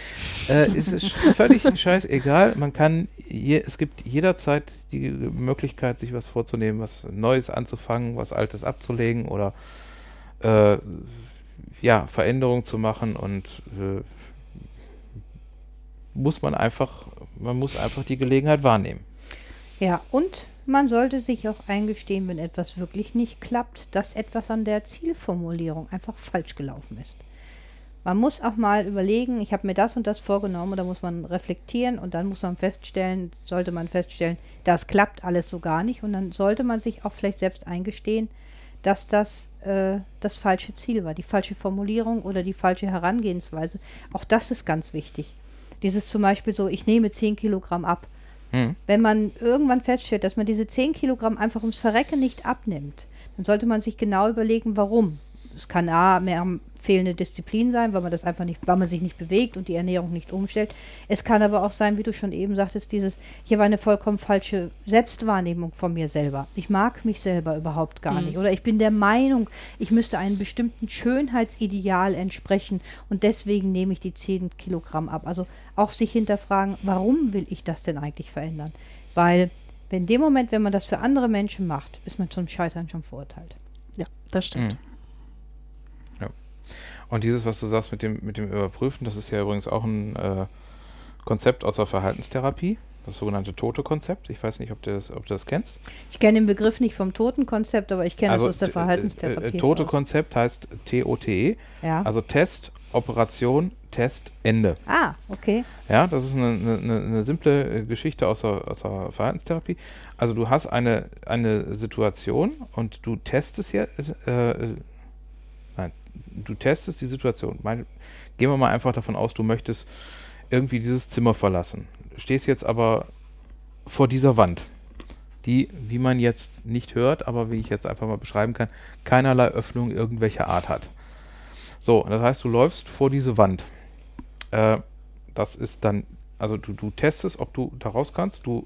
A: äh, ist es völlig scheißegal. Man kann, je, es gibt jederzeit die Möglichkeit, sich was vorzunehmen, was Neues anzufangen, was Altes abzulegen oder äh, ja, Veränderungen zu machen und äh, muss man einfach, man muss einfach die Gelegenheit wahrnehmen.
B: Ja, und man sollte sich auch eingestehen, wenn etwas wirklich nicht klappt, dass etwas an der Zielformulierung einfach falsch gelaufen ist. Man muss auch mal überlegen, ich habe mir das und das vorgenommen, und da muss man reflektieren und dann muss man feststellen, sollte man feststellen, das klappt alles so gar nicht und dann sollte man sich auch vielleicht selbst eingestehen, dass das äh, das falsche Ziel war, die falsche Formulierung oder die falsche Herangehensweise. Auch das ist ganz wichtig. Dieses zum Beispiel so, ich nehme 10 Kilogramm ab.
A: Hm.
B: Wenn man irgendwann feststellt, dass man diese 10 Kilogramm einfach ums Verrecken nicht abnimmt, dann sollte man sich genau überlegen, warum. Es kann A, mehr fehlende Disziplin sein, weil man das einfach nicht, weil man sich nicht bewegt und die Ernährung nicht umstellt. Es kann aber auch sein, wie du schon eben sagtest, dieses, ich habe eine vollkommen falsche Selbstwahrnehmung von mir selber. Ich mag mich selber überhaupt gar
C: Mhm.
B: nicht. Oder ich bin der Meinung, ich müsste einem bestimmten Schönheitsideal entsprechen und deswegen nehme ich die 10 Kilogramm ab. Also auch sich hinterfragen, warum will ich das denn eigentlich verändern? Weil in dem Moment, wenn man das für andere Menschen macht, ist man zum Scheitern schon verurteilt.
C: Ja, das stimmt.
A: Mhm. Und dieses, was du sagst mit dem, mit dem Überprüfen, das ist ja übrigens auch ein äh, Konzept aus der Verhaltenstherapie, das sogenannte Tote-Konzept. Ich weiß nicht, ob du das, ob du das kennst.
B: Ich kenne den Begriff nicht vom Totenkonzept, aber ich kenne es aus der
A: t-
B: Verhaltenstherapie.
A: Äh, äh. Tote-Konzept heißt TOTE,
B: Ja.
A: also Test, Operation, Test, Ende.
B: ah, okay.
A: Ja, das ist eine, eine, eine- simple äh, Geschichte aus der, aus der Verhaltenstherapie. Also du hast eine, eine Situation und du testest jetzt, äh, äh, du testest die Situation. Mein, gehen wir mal einfach davon aus, du möchtest irgendwie dieses Zimmer verlassen. Stehst jetzt aber vor dieser Wand, die, wie man jetzt nicht hört, aber wie ich jetzt einfach mal beschreiben kann, keinerlei Öffnung irgendwelcher Art hat. So, das heißt, du läufst vor diese Wand. Äh, das ist dann, also du, du testest, ob du da raus kannst, du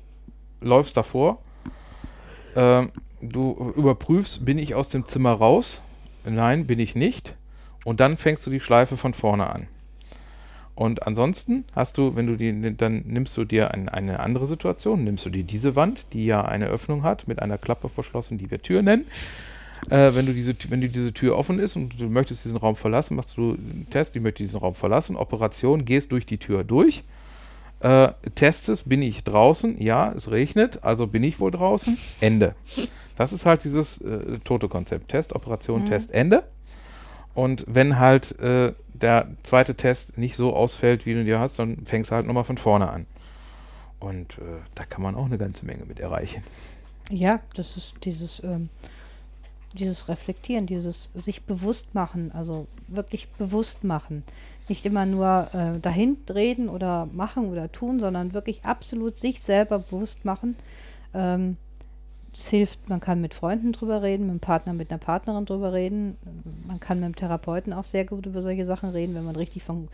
A: läufst davor, ähm, du überprüfst, bin ich aus dem Zimmer raus? Nein, bin ich nicht. Und dann fängst du die Schleife von vorne an. Und ansonsten hast du, wenn du die, dann nimmst du dir ein, eine andere Situation, nimmst du dir diese Wand, die ja eine Öffnung hat, mit einer Klappe verschlossen, die wir Tür nennen. Äh, wenn, du diese, wenn du diese Tür offen ist und du möchtest diesen Raum verlassen, machst du einen Test, ich möchte diesen Raum verlassen, Operation, gehst durch die Tür durch, äh, testest, bin ich draußen, ja, es regnet, also bin ich wohl draußen, Ende. Das ist halt dieses äh, tote Konzept. Test, Operation,
B: Mhm.
A: Test, Ende. Und wenn halt äh, der zweite Test nicht so ausfällt, wie du dir hast, dann fängst du halt nochmal von vorne an. Und äh, da kann man auch eine ganze Menge mit erreichen.
B: Ja, das ist dieses, ähm, dieses Reflektieren, dieses sich bewusst machen, also wirklich bewusst machen. Nicht immer nur äh, dahin reden oder machen oder tun, sondern wirklich absolut sich selber bewusst machen. Ähm, es hilft, man kann mit Freunden drüber reden, mit dem Partner, mit einer Partnerin drüber reden. Man kann mit dem Therapeuten auch sehr gut über solche Sachen reden, wenn man richtig von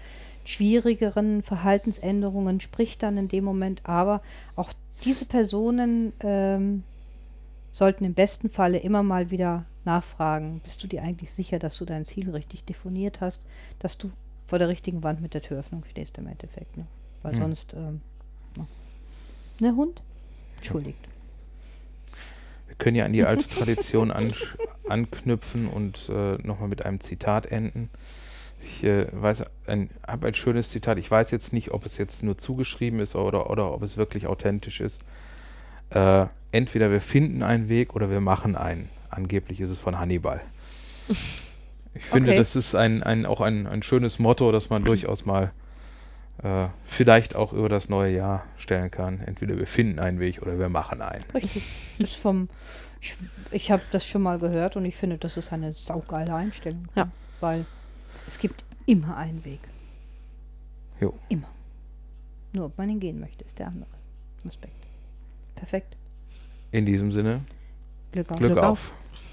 B: schwierigeren Verhaltensänderungen spricht dann in dem Moment. Aber auch diese Personen ähm, sollten im besten Falle immer mal wieder nachfragen, bist du dir eigentlich sicher, dass du dein Ziel richtig definiert hast, dass du vor der richtigen Wand mit der Türöffnung stehst im Endeffekt. Ne? Weil
A: Hm.
B: sonst, ähm, ne Hund? Entschuldigt.
A: Können ja an die alte Tradition an, anknüpfen und äh, nochmal mit einem Zitat enden. Ich äh, weiß, ein, habe ein schönes Zitat. Ich weiß jetzt nicht, ob es jetzt nur zugeschrieben ist oder, oder ob es wirklich authentisch ist. Äh, entweder wir finden einen Weg oder wir machen einen. Angeblich ist es von Hannibal. Ich finde,
B: Okay.
A: das ist ein, ein, auch ein, ein schönes Motto, das man durchaus mal äh, vielleicht auch über das neue Jahr stellen kann. Entweder wir finden einen Weg oder wir machen einen.
B: Richtig. ist vom, ich, ich habe das schon mal gehört und ich finde, das ist eine saugeile Einstellung.
C: Ja.
B: Weil es gibt immer einen Weg.
A: Jo.
B: Immer. Nur ob man ihn gehen möchte, ist der andere Aspekt. Perfekt.
A: In diesem Sinne,
B: Glück auf.
A: Glück,
C: Glück
A: auf.
C: auf.